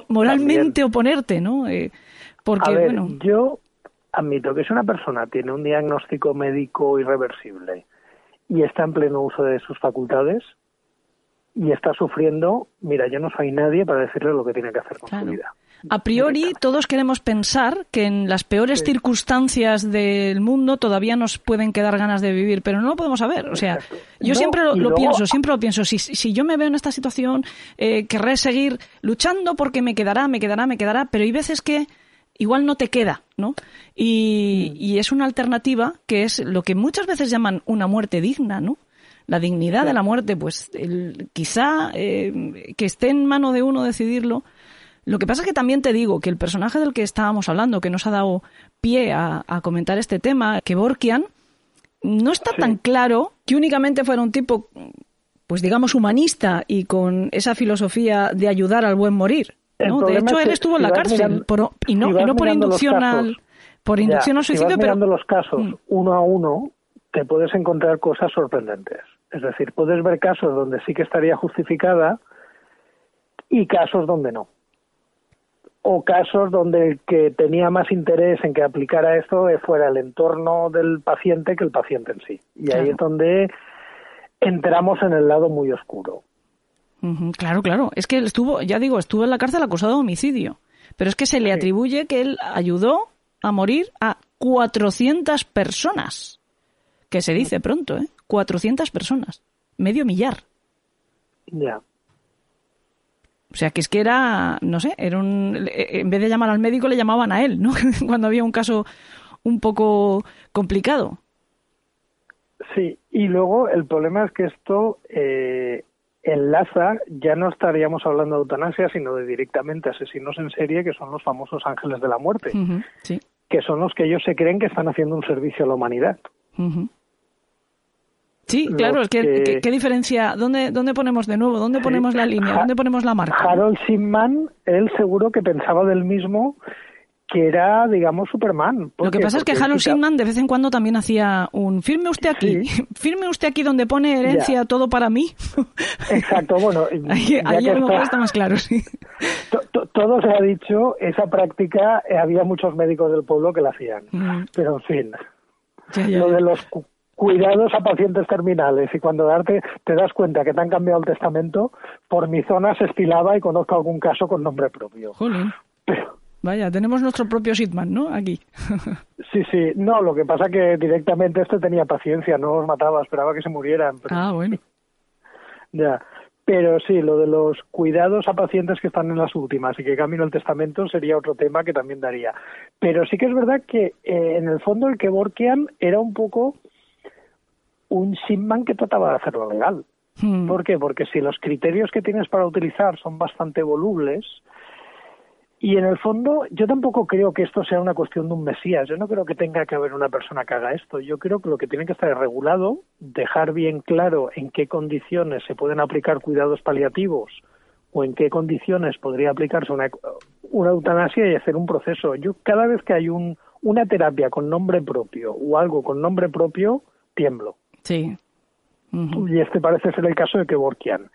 moralmente oponerte, ¿no? Eh, porque, bueno... yo admito que si una persona tiene un diagnóstico médico irreversible y está en pleno uso de sus facultades y está sufriendo, mira, yo no soy nadie para decirle lo que tiene que hacer con su vida. A priori, todos queremos pensar que en las peores circunstancias del mundo todavía nos pueden quedar ganas de vivir, pero no lo podemos saber. O sea, yo siempre lo, pienso, siempre lo pienso. Si, si, yo me veo en esta situación, eh, querré seguir luchando porque me quedará, me quedará, me quedará, pero hay veces que igual no te queda, ¿no? Y, mm. y es una alternativa que es lo que muchas veces llaman una muerte digna, ¿no? La dignidad de la muerte, pues el, quizá eh, que esté en mano de uno decidirlo, lo que pasa es que también te digo que el personaje del que estábamos hablando, que nos ha dado pie a, comentar este tema, que Borkian, no está tan claro que únicamente fuera un tipo, pues digamos, humanista y con esa filosofía de ayudar al buen morir. ¿no? De hecho, él estuvo en la cárcel y, no, no por inducción al por inducción al suicidio, pero mirando los casos mm. uno a uno, te puedes encontrar cosas sorprendentes. Es decir, puedes ver casos donde sí que estaría justificada y casos donde no. O casos donde el que tenía más interés en que aplicara esto fuera el entorno del paciente que el paciente en sí. Y ahí es donde entramos en el lado muy oscuro. claro, claro. Es que él estuvo, ya digo, estuvo en la cárcel acusado de homicidio. Pero es que se le atribuye que él ayudó a morir a 400 personas. Que se dice pronto, ¿eh? 400 personas. Medio millar. Ya. O sea, que es que era, no sé, era un, en vez de llamar al médico le llamaban a él, ¿no? Cuando había un caso un poco complicado. Sí, y luego el problema es que esto eh, enlaza, ya no estaríamos hablando de eutanasia, sino de directamente asesinos en serie, que son los famosos ángeles de la muerte, sí. que son los que ellos se creen que están haciendo un servicio a la humanidad. Sí, claro, es que, ¿qué, diferencia? ¿Dónde, ¿Dónde ponemos de nuevo? ¿Dónde ponemos la línea? ¿Dónde ponemos la marca? Harold Shipman, él seguro que pensaba del mismo que era, digamos, Superman. Lo que pasa es que Harold Shipman de vez en cuando también hacía un firme usted aquí, firme usted aquí donde pone herencia todo para mí. Exacto, bueno. ahí, a lo mejor está más claro, sí. Todo se ha dicho, esa práctica, eh, había muchos médicos del pueblo que la hacían. Mm. Pero en fin, lo de los cuidados a pacientes terminales y cuando darte, te das cuenta que te han cambiado el testamento, por mi zona se estilaba y conozco algún caso con nombre propio. Vaya, tenemos nuestro propio Sitman, ¿no? Aquí. sí, sí. No, lo que pasa que directamente este tenía paciencia, no los mataba, esperaba que se murieran. Ah, bueno. ya. Pero sí, lo de los cuidados a pacientes que están en las últimas y que camino el testamento sería otro tema que también daría. Pero sí que es verdad que eh, en el fondo el que Borkian era un poco un Shipman que trataba de hacerlo legal. Hmm. ¿Por qué? Porque si los criterios que tienes para utilizar son bastante volubles, y en el fondo, yo tampoco creo que esto sea una cuestión de un mesías. Yo no creo que tenga que haber una persona que haga esto. Yo creo que lo que tiene que estar es regulado, dejar bien claro en qué condiciones se pueden aplicar cuidados paliativos o en qué condiciones podría aplicarse una, una eutanasia y hacer un proceso. Yo cada vez que hay un, una terapia con nombre propio o algo con nombre propio, tiemblo. Sí. Y este parece ser el caso de Kevorkian.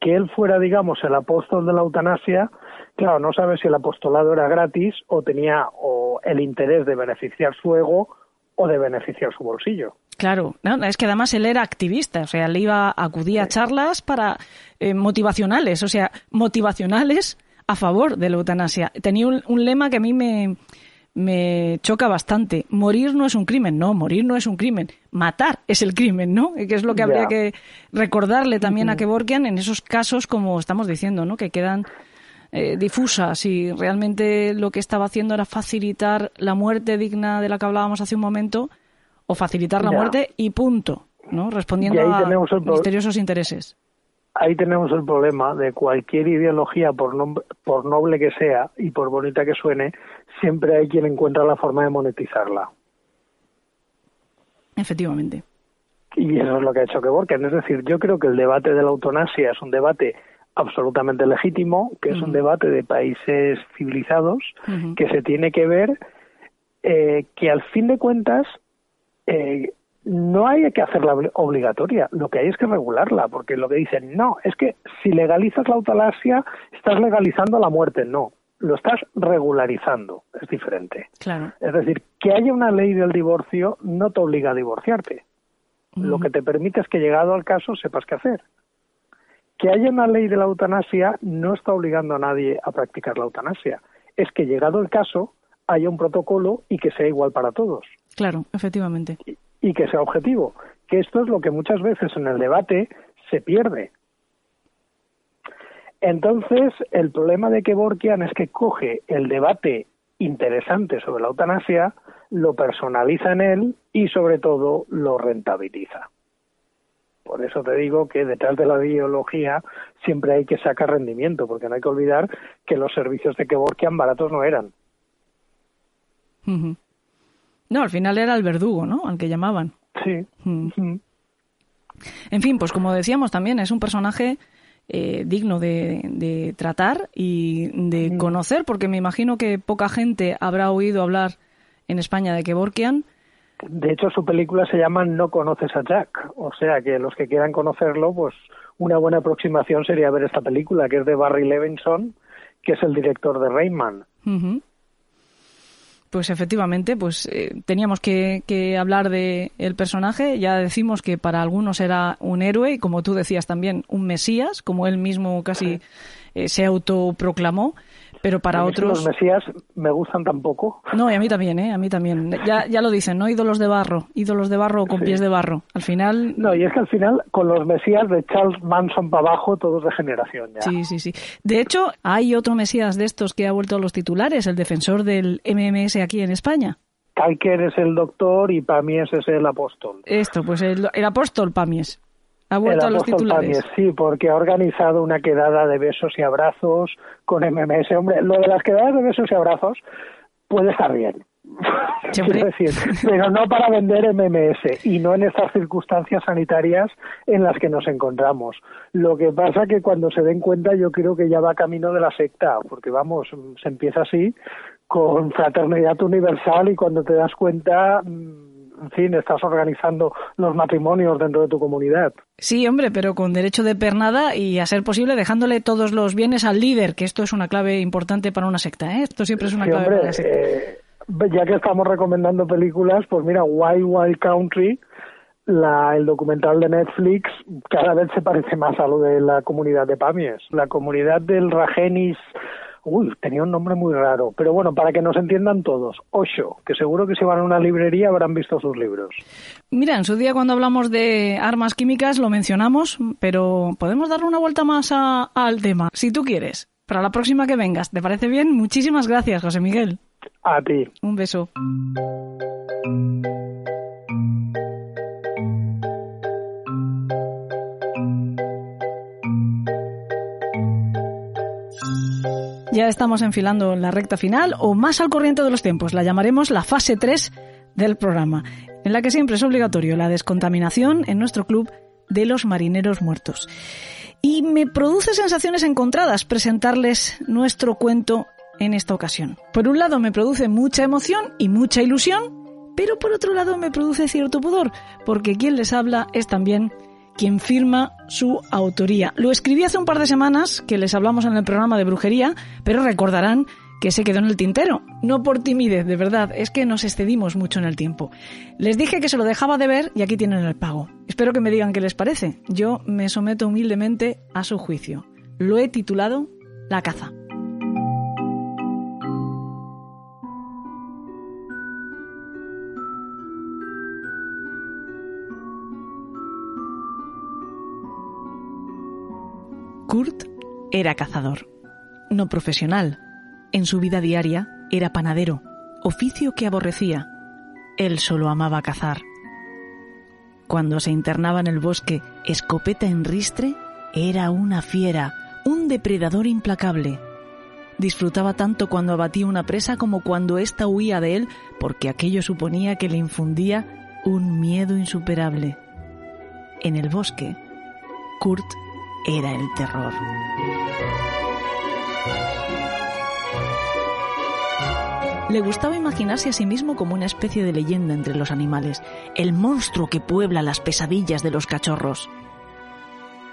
Que él fuera, digamos, el apóstol de la eutanasia, claro, no sabe si el apostolado era gratis o tenía o el interés de beneficiar su ego o de beneficiar su bolsillo. Claro, es que además él era activista, o sea, le iba a acudir a charlas para eh, motivacionales, o sea, motivacionales a favor de la eutanasia. Tenía un lema que a mí me, me choca bastante. Morir no es un crimen, no, morir no es un crimen. Matar es el crimen, ¿no? Que es lo que habría que recordarle también a Kevorkian en esos casos, como estamos diciendo, ¿no? Que quedan eh, difusas y realmente lo que estaba haciendo era facilitar la muerte digna de la que hablábamos hace un momento o facilitar la muerte y punto, ¿no? Respondiendo a misteriosos intereses ahí tenemos el problema de cualquier ideología, por, por noble que sea y por bonita que suene, siempre hay quien encuentra la forma de monetizarla. Efectivamente. Y eso es lo que ha hecho que Borken. Es decir, yo creo que el debate de la eutanasia es un debate absolutamente legítimo, que es un debate de países civilizados, que se tiene que ver eh, que al fin de cuentas eh, no hay que hacerla obligatoria, lo que hay es que regularla, porque lo que dicen, no, es que si legalizas la eutanasia, estás legalizando la muerte, no, lo estás regularizando, es diferente. Claro. Es decir, que haya una ley del divorcio no te obliga a divorciarte. Lo que te permite es que llegado al caso sepas qué hacer. Que haya una ley de la eutanasia no está obligando a nadie a practicar la eutanasia. Es que llegado el caso haya un protocolo y que sea igual para todos. Claro, efectivamente y que sea objetivo. Que esto es lo que muchas veces en el debate se pierde. Entonces, el problema de Kevorkian es que coge el debate interesante sobre la eutanasia, lo personaliza en él y sobre todo lo rentabiliza. Por eso te digo que detrás de la ideología siempre hay que sacar rendimiento, porque no hay que olvidar que los servicios de Kevorkian baratos no eran. No, al final era el verdugo, ¿no? Al que llamaban. Sí. Mm. En fin, pues como decíamos también, es un personaje eh, digno de, tratar y de conocer, porque me imagino que poca gente habrá oído hablar en España de Kevorkian. De hecho, su película se llama No conoces a Jack, o sea que los que quieran conocerlo, pues una buena aproximación sería ver esta película, que es de Barry Levinson, que es el director de Rayman. Pues efectivamente, pues eh, teníamos que, hablar de el personaje. Ya decimos que para algunos era un héroe y, como tú decías también, un mesías, como él mismo casi eh, se autoproclamó pero para otros... Los Mesías me gustan tampoco. No, y a mí también, ¿eh? A mí también. Ya, ya lo dicen, ¿no? Ídolos de barro, ídolos de barro con pies de barro. Al final... No, y es que al final, con los Mesías de Charles Manson para abajo, todos de generación ya. Sí, sí, sí. De hecho, hay otro Mesías de estos que ha vuelto a los titulares, el defensor del MMS aquí en España. Kalker es el doctor y Pamies es el apóstol. Esto, pues el, el apóstol Pamies. Ha vuelto a los titulares. sí, porque ha organizado una quedada de besos y abrazos con MMS. Hombre, lo de las quedadas de besos y abrazos puede estar bien. decir, pero no para vender MMS y no en estas circunstancias sanitarias en las que nos encontramos. Lo que pasa que cuando se den cuenta yo creo que ya va camino de la secta, porque vamos, se empieza así con fraternidad universal y cuando te das cuenta mm, en fin, estás organizando los matrimonios dentro de tu comunidad. Sí, hombre, pero con derecho de pernada y a ser posible dejándole todos los bienes al líder, que esto es una clave importante para una secta, ¿eh? Esto siempre es una clave para una secta. Eh, ya que estamos recomendando películas, pues mira, Wild Wild Country, la, el documental de Netflix, cada vez se parece más a lo de la comunidad de Pamies. La comunidad del Ragenis Uy, tenía un nombre muy raro, pero bueno, para que nos entiendan todos, Osho, que seguro que si van a una librería habrán visto sus libros. Mira, en su día cuando hablamos de armas químicas lo mencionamos, pero podemos darle una vuelta más al tema, si tú quieres. Para la próxima que vengas, ¿te parece bien? Muchísimas gracias, José Miguel. A ti. Un beso. Ya estamos enfilando en la recta final o más al corriente de los tiempos. La llamaremos la fase 3 del programa, en la que siempre es obligatorio la descontaminación en nuestro club de los marineros muertos. Y me produce sensaciones encontradas presentarles nuestro cuento en esta ocasión. Por un lado me produce mucha emoción y mucha ilusión, pero por otro lado me produce cierto pudor, porque quien les habla es también quien firma su autoría. Lo escribí hace un par de semanas, que les hablamos en el programa de brujería, pero recordarán que se quedó en el tintero. No por timidez, de verdad, es que nos excedimos mucho en el tiempo. Les dije que se lo dejaba de ver y aquí tienen el pago. Espero que me digan qué les parece. Yo me someto humildemente a su juicio. Lo he titulado La caza. Kurt era cazador, no profesional. En su vida diaria era panadero, oficio que aborrecía. Él solo amaba cazar. Cuando se internaba en el bosque, escopeta en ristre, era una fiera, un depredador implacable. Disfrutaba tanto cuando abatía una presa como cuando ésta huía de él, porque aquello suponía que le infundía un miedo insuperable. En el bosque, Kurt era el terror. Le gustaba imaginarse a sí mismo como una especie de leyenda entre los animales, el monstruo que puebla las pesadillas de los cachorros.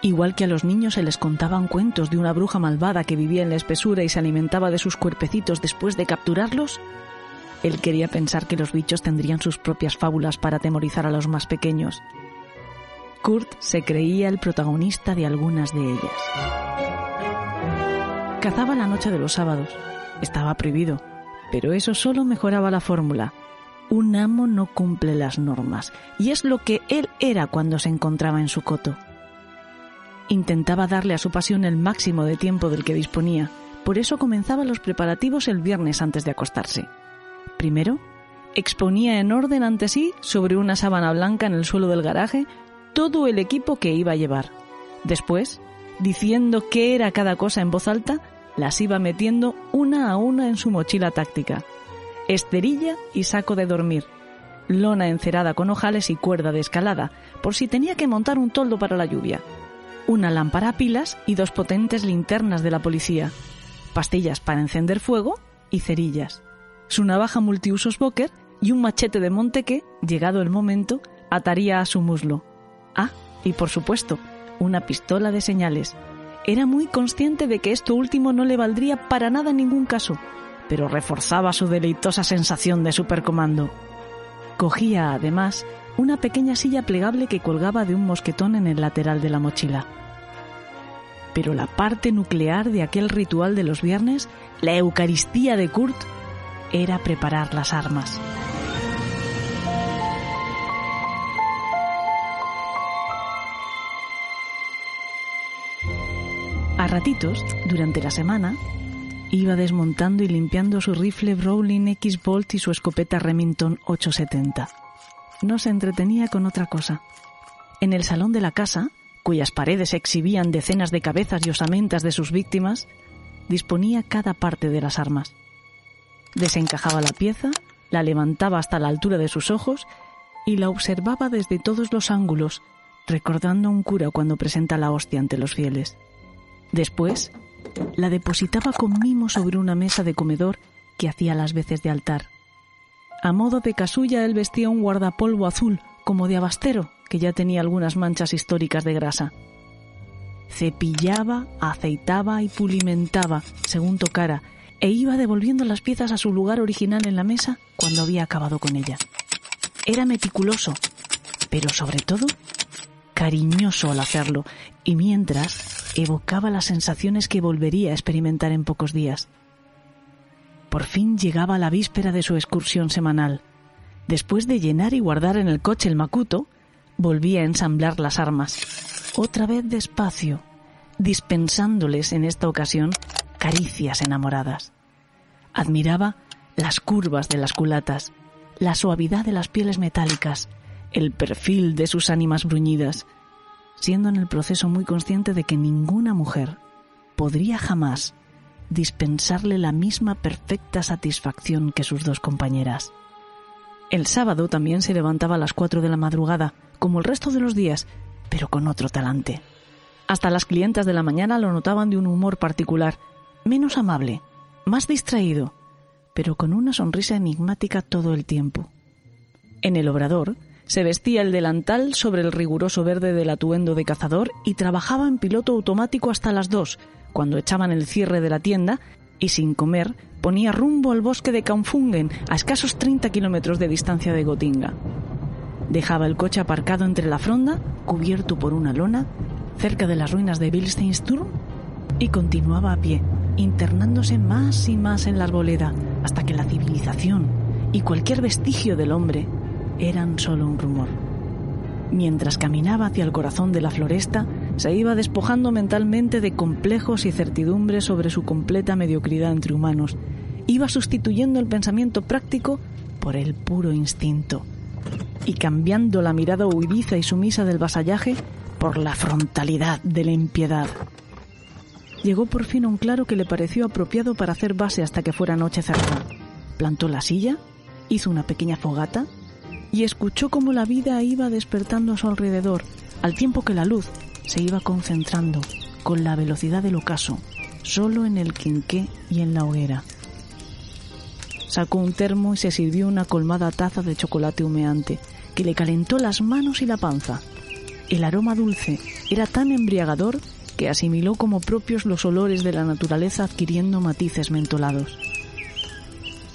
Igual que a los niños se les contaban cuentos de una bruja malvada que vivía en la espesura y se alimentaba de sus cuerpecitos después de capturarlos, él quería pensar que los bichos tendrían sus propias fábulas para atemorizar a los más pequeños. Kurt se creía el protagonista de algunas de ellas. Cazaba la noche de los sábados. Estaba prohibido, pero eso solo mejoraba la fórmula. Un amo no cumple las normas, y es lo que él era cuando se encontraba en su coto. Intentaba darle a su pasión el máximo de tiempo del que disponía, por eso comenzaba los preparativos el viernes antes de acostarse. Primero, exponía en orden ante sí, sobre una sábana blanca en el suelo del garaje, todo el equipo que iba a llevar. Después, diciendo qué era cada cosa en voz alta, las iba metiendo una a una en su mochila táctica. Esterilla y saco de dormir. Lona encerada con ojales y cuerda de escalada, por si tenía que montar un toldo para la lluvia, una lámpara a pilas y dos potentes linternas de la policía, pastillas para encender fuego y cerillas, su navaja multiusos Boker y un machete de monte que, llegado el momento, ataría a su muslo. Ah, y por supuesto, una pistola de señales. Era muy consciente de que esto último no le valdría para nada en ningún caso, pero reforzaba su deleitosa sensación de supercomando. Cogía, además, una pequeña silla plegable que colgaba de un mosquetón en el lateral de la mochila. Pero la parte nuclear de aquel ritual de los viernes, la Eucaristía de Kurt, era preparar las armas. A ratitos, durante la semana, iba desmontando y limpiando su rifle Browning X-Bolt y su escopeta Remington 870. No se entretenía con otra cosa. En el salón de la casa, cuyas paredes exhibían decenas de cabezas y osamentas de sus víctimas, disponía cada parte de las armas. Desencajaba la pieza, la levantaba hasta la altura de sus ojos y la observaba desde todos los ángulos, recordando a un cura cuando presenta la hostia ante los fieles. Después, la depositaba con mimo sobre una mesa de comedor que hacía las veces de altar. A modo de casulla él vestía un guardapolvo azul, como de abastero, que ya tenía algunas manchas históricas de grasa. Cepillaba, aceitaba y pulimentaba, según tocara, e iba devolviendo las piezas a su lugar original en la mesa cuando había acabado con ella. Era meticuloso, pero sobre todo cariñoso al hacerlo, y mientras evocaba las sensaciones que volvería a experimentar en pocos días. Por fin llegaba la víspera de su excursión semanal. Después de llenar y guardar en el coche el macuto, volvía a ensamblar las armas, otra vez despacio, dispensándoles en esta ocasión caricias enamoradas. Admiraba las curvas de las culatas, la suavidad de las pieles metálicas, el perfil de sus ánimas bruñidas, siendo en el proceso muy consciente de que ninguna mujer podría jamás dispensarle la misma perfecta satisfacción que sus dos compañeras. El sábado también se levantaba a las cuatro de la madrugada, como el resto de los días, pero con otro talante. Hasta las clientas de la mañana lo notaban de un humor particular, menos amable, más distraído, pero con una sonrisa enigmática todo el tiempo. En el obrador, se vestía el delantal sobre el riguroso verde del atuendo de cazador y trabajaba en piloto automático hasta las dos, cuando echaban el cierre de la tienda y sin comer ponía rumbo al bosque de Kaunfungen, a escasos 30 kilómetros de distancia de Gotinga. Dejaba el coche aparcado entre la fronda, cubierto por una lona, cerca de las ruinas de Bilsteinsturm, y continuaba a pie, internándose más y más en la arboleda, hasta que la civilización y cualquier vestigio del hombre eran solo un rumor. Mientras caminaba hacia el corazón de la floresta, se iba despojando mentalmente de complejos y certidumbres sobre su completa mediocridad entre humanos. Iba sustituyendo el pensamiento práctico por el puro instinto y cambiando la mirada huidiza y sumisa del vasallaje por la frontalidad de la impiedad. Llegó por fin a un claro que le pareció apropiado para hacer base hasta que fuera noche cerrada. Plantó la silla, hizo una pequeña fogata y escuchó cómo la vida iba despertando a su alrededor, al tiempo que la luz se iba concentrando con la velocidad del ocaso, solo en el quinqué y en la hoguera. Sacó un termo y se sirvió una colmada taza de chocolate humeante, que le calentó las manos y la panza. El aroma dulce era tan embriagador que asimiló como propios los olores de la naturaleza adquiriendo matices mentolados.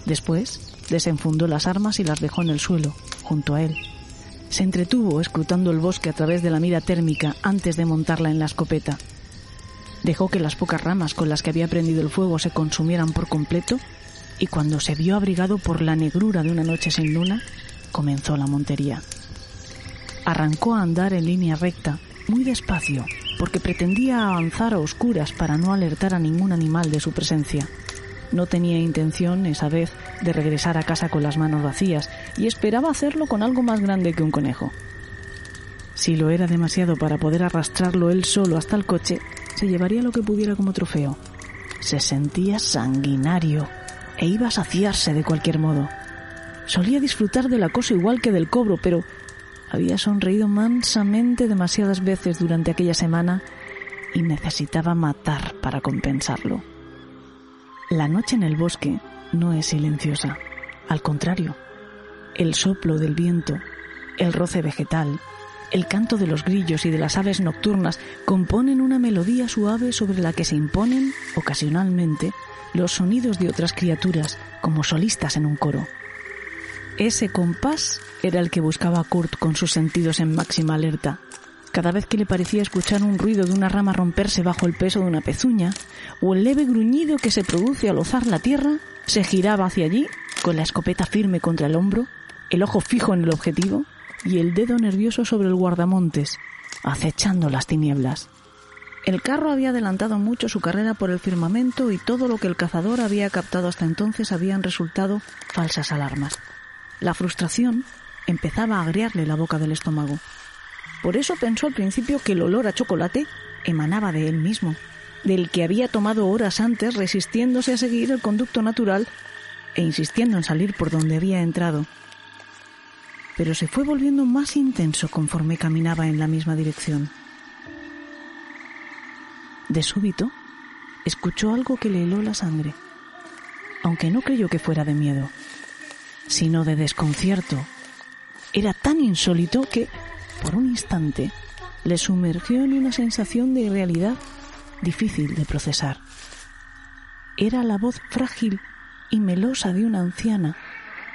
Después desenfundó las armas y las dejó en el suelo, junto a él. Se entretuvo escrutando el bosque a través de la mira térmica antes de montarla en la escopeta. Dejó que las pocas ramas con las que había prendido el fuego se consumieran por completo y cuando se vio abrigado por la negrura de una noche sin luna, comenzó la montería. Arrancó a andar en línea recta, muy despacio, porque pretendía avanzar a oscuras para no alertar a ningún animal de su presencia. No tenía intención esa vez de regresar a casa con las manos vacías y esperaba hacerlo con algo más grande que un conejo. Si lo era demasiado para poder arrastrarlo él solo hasta el coche, se llevaría lo que pudiera como trofeo. Se sentía sanguinario e iba a saciarse de cualquier modo. Solía disfrutar del acoso igual que del cobro, pero había sonreído mansamente demasiadas veces durante aquella semana y necesitaba matar para compensarlo. La noche en el bosque no es silenciosa, al contrario, el soplo del viento, el roce vegetal, el canto de los grillos y de las aves nocturnas componen una melodía suave sobre la que se imponen, ocasionalmente, los sonidos de otras criaturas como solistas en un coro. Ese compás era el que buscaba Kurt con sus sentidos en máxima alerta. Cada vez que le parecía escuchar un ruido de una rama romperse bajo el peso de una pezuña, o el leve gruñido que se produce al ozar la tierra, se giraba hacia allí, con la escopeta firme contra el hombro, el ojo fijo en el objetivo y el dedo nervioso sobre el guardamontes, acechando las tinieblas. El carro había adelantado mucho su carrera por el firmamento y todo lo que el cazador había captado hasta entonces habían resultado falsas alarmas. La frustración empezaba a agriarle la boca del estómago. Por eso pensó al principio que el olor a chocolate emanaba de él mismo, del que había tomado horas antes resistiéndose a seguir el conducto natural e insistiendo en salir por donde había entrado. Pero se fue volviendo más intenso conforme caminaba en la misma dirección. De súbito, escuchó algo que le heló la sangre, aunque no creyó que fuera de miedo sino de desconcierto. Era tan insólito que, por un instante, le sumergió en una sensación de irrealidad difícil de procesar. Era la voz frágil y melosa de una anciana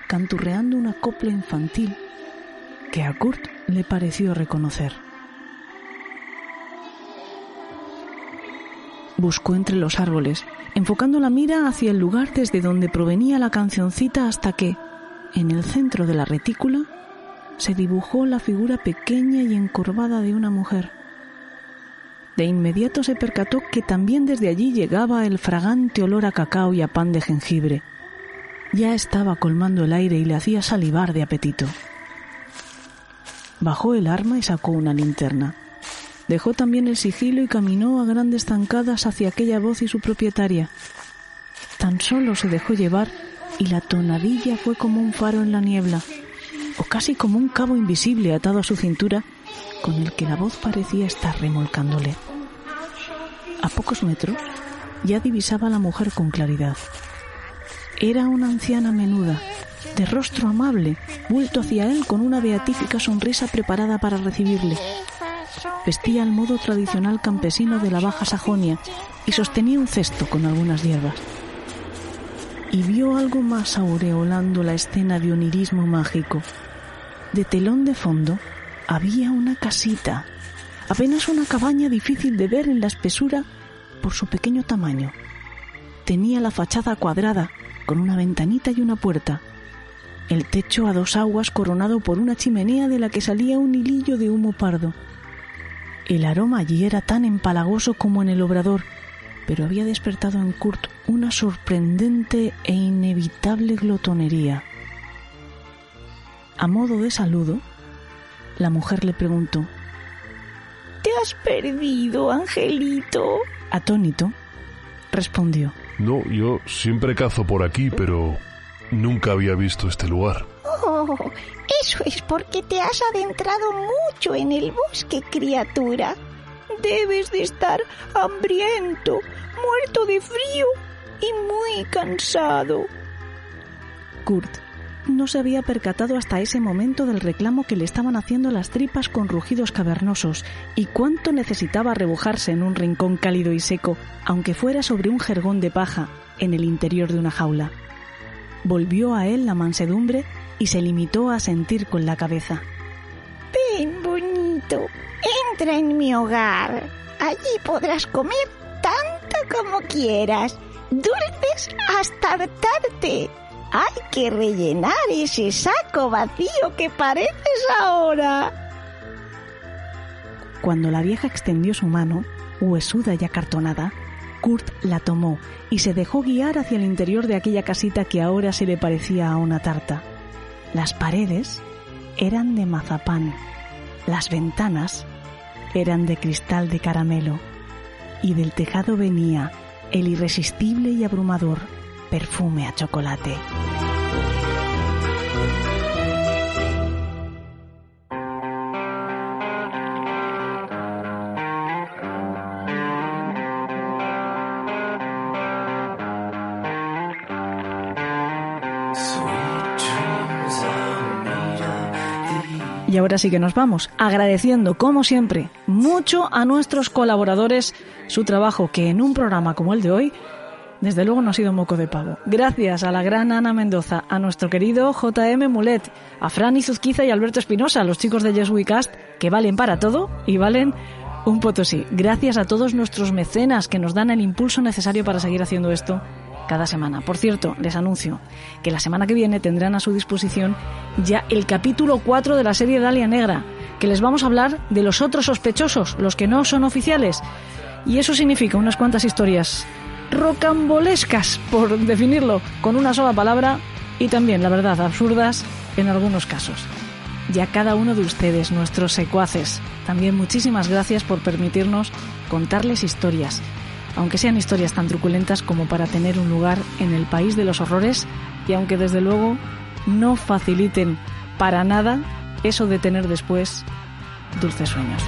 canturreando una copla infantil que a Kurt le pareció reconocer. Buscó entre los árboles, enfocando la mira hacia el lugar desde donde provenía la cancioncita hasta que, en el centro de la retícula se dibujó la figura pequeña y encorvada de una mujer. De inmediato se percató que también desde allí llegaba el fragante olor a cacao y a pan de jengibre. Ya estaba colmando el aire y le hacía salivar de apetito. Bajó el arma y sacó una linterna. Dejó también el sigilo y caminó a grandes zancadas hacia aquella voz y su propietaria. Tan solo se dejó llevar y la tonadilla fue como un faro en la niebla, o casi como un cabo invisible atado a su cintura con el que la voz parecía estar remolcándole. A pocos metros ya divisaba a la mujer con claridad. Era una anciana menuda, de rostro amable, vuelto hacia él con una beatífica sonrisa preparada para recibirle. Vestía al modo tradicional campesino de la Baja Sajonia y sostenía un cesto con algunas hierbas y vio algo más aureolando la escena de onirismo mágico. De telón de fondo había una casita, apenas una cabaña difícil de ver en la espesura por su pequeño tamaño. Tenía la fachada cuadrada, con una ventanita y una puerta. El techo a dos aguas coronado por una chimenea de la que salía un hilillo de humo pardo. El aroma allí era tan empalagoso como en el obrador, pero había despertado en Kurt una sorprendente e inevitable glotonería. A modo de saludo, la mujer le preguntó ¿Te has perdido, Angelito? Atónito, respondió. No, yo siempre cazo por aquí, pero nunca había visto este lugar. Oh, eso es porque te has adentrado mucho en el bosque, criatura. Debes de estar hambriento, muerto de frío y muy cansado. Kurt no se había percatado hasta ese momento del reclamo que le estaban haciendo las tripas con rugidos cavernosos y cuánto necesitaba rebujarse en un rincón cálido y seco, aunque fuera sobre un jergón de paja en el interior de una jaula. Volvió a él la mansedumbre y se limitó a sentir con la cabeza. Ven, bonito, entra en mi hogar. Allí podrás comer como quieras dulces hasta hartarte. Hay que rellenar ese saco vacío que pareces ahora. Cuando la vieja extendió su mano, huesuda y acartonada, Kurt la tomó y se dejó guiar hacia el interior de aquella casita que ahora se le parecía a una tarta. Las paredes eran de mazapán, las ventanas eran de cristal de caramelo y del tejado venía el irresistible y abrumador perfume a chocolate. Y ahora sí que nos vamos, agradeciendo, como siempre, mucho a nuestros colaboradores su trabajo, que en un programa como el de hoy, desde luego no ha sido moco de pavo. Gracias a la gran Ana Mendoza, a nuestro querido JM Mulet, a Fran Izuzquiza y Alberto Espinosa, los chicos de Yes We Cast, que valen para todo y valen un potosí. Gracias a todos nuestros mecenas que nos dan el impulso necesario para seguir haciendo esto cada semana. Por cierto, les anuncio que la semana que viene tendrán a su disposición ya el capítulo 4 de la serie Dalia Negra, que les vamos a hablar de los otros sospechosos, los que no son oficiales. Y eso significa unas cuantas historias rocambolescas, por definirlo con una sola palabra, y también, la verdad, absurdas en algunos casos. Y a cada uno de ustedes, nuestros secuaces, también muchísimas gracias por permitirnos contarles historias aunque sean historias tan truculentas como para tener un lugar en el país de los horrores y aunque desde luego no faciliten para nada eso de tener después dulces sueños.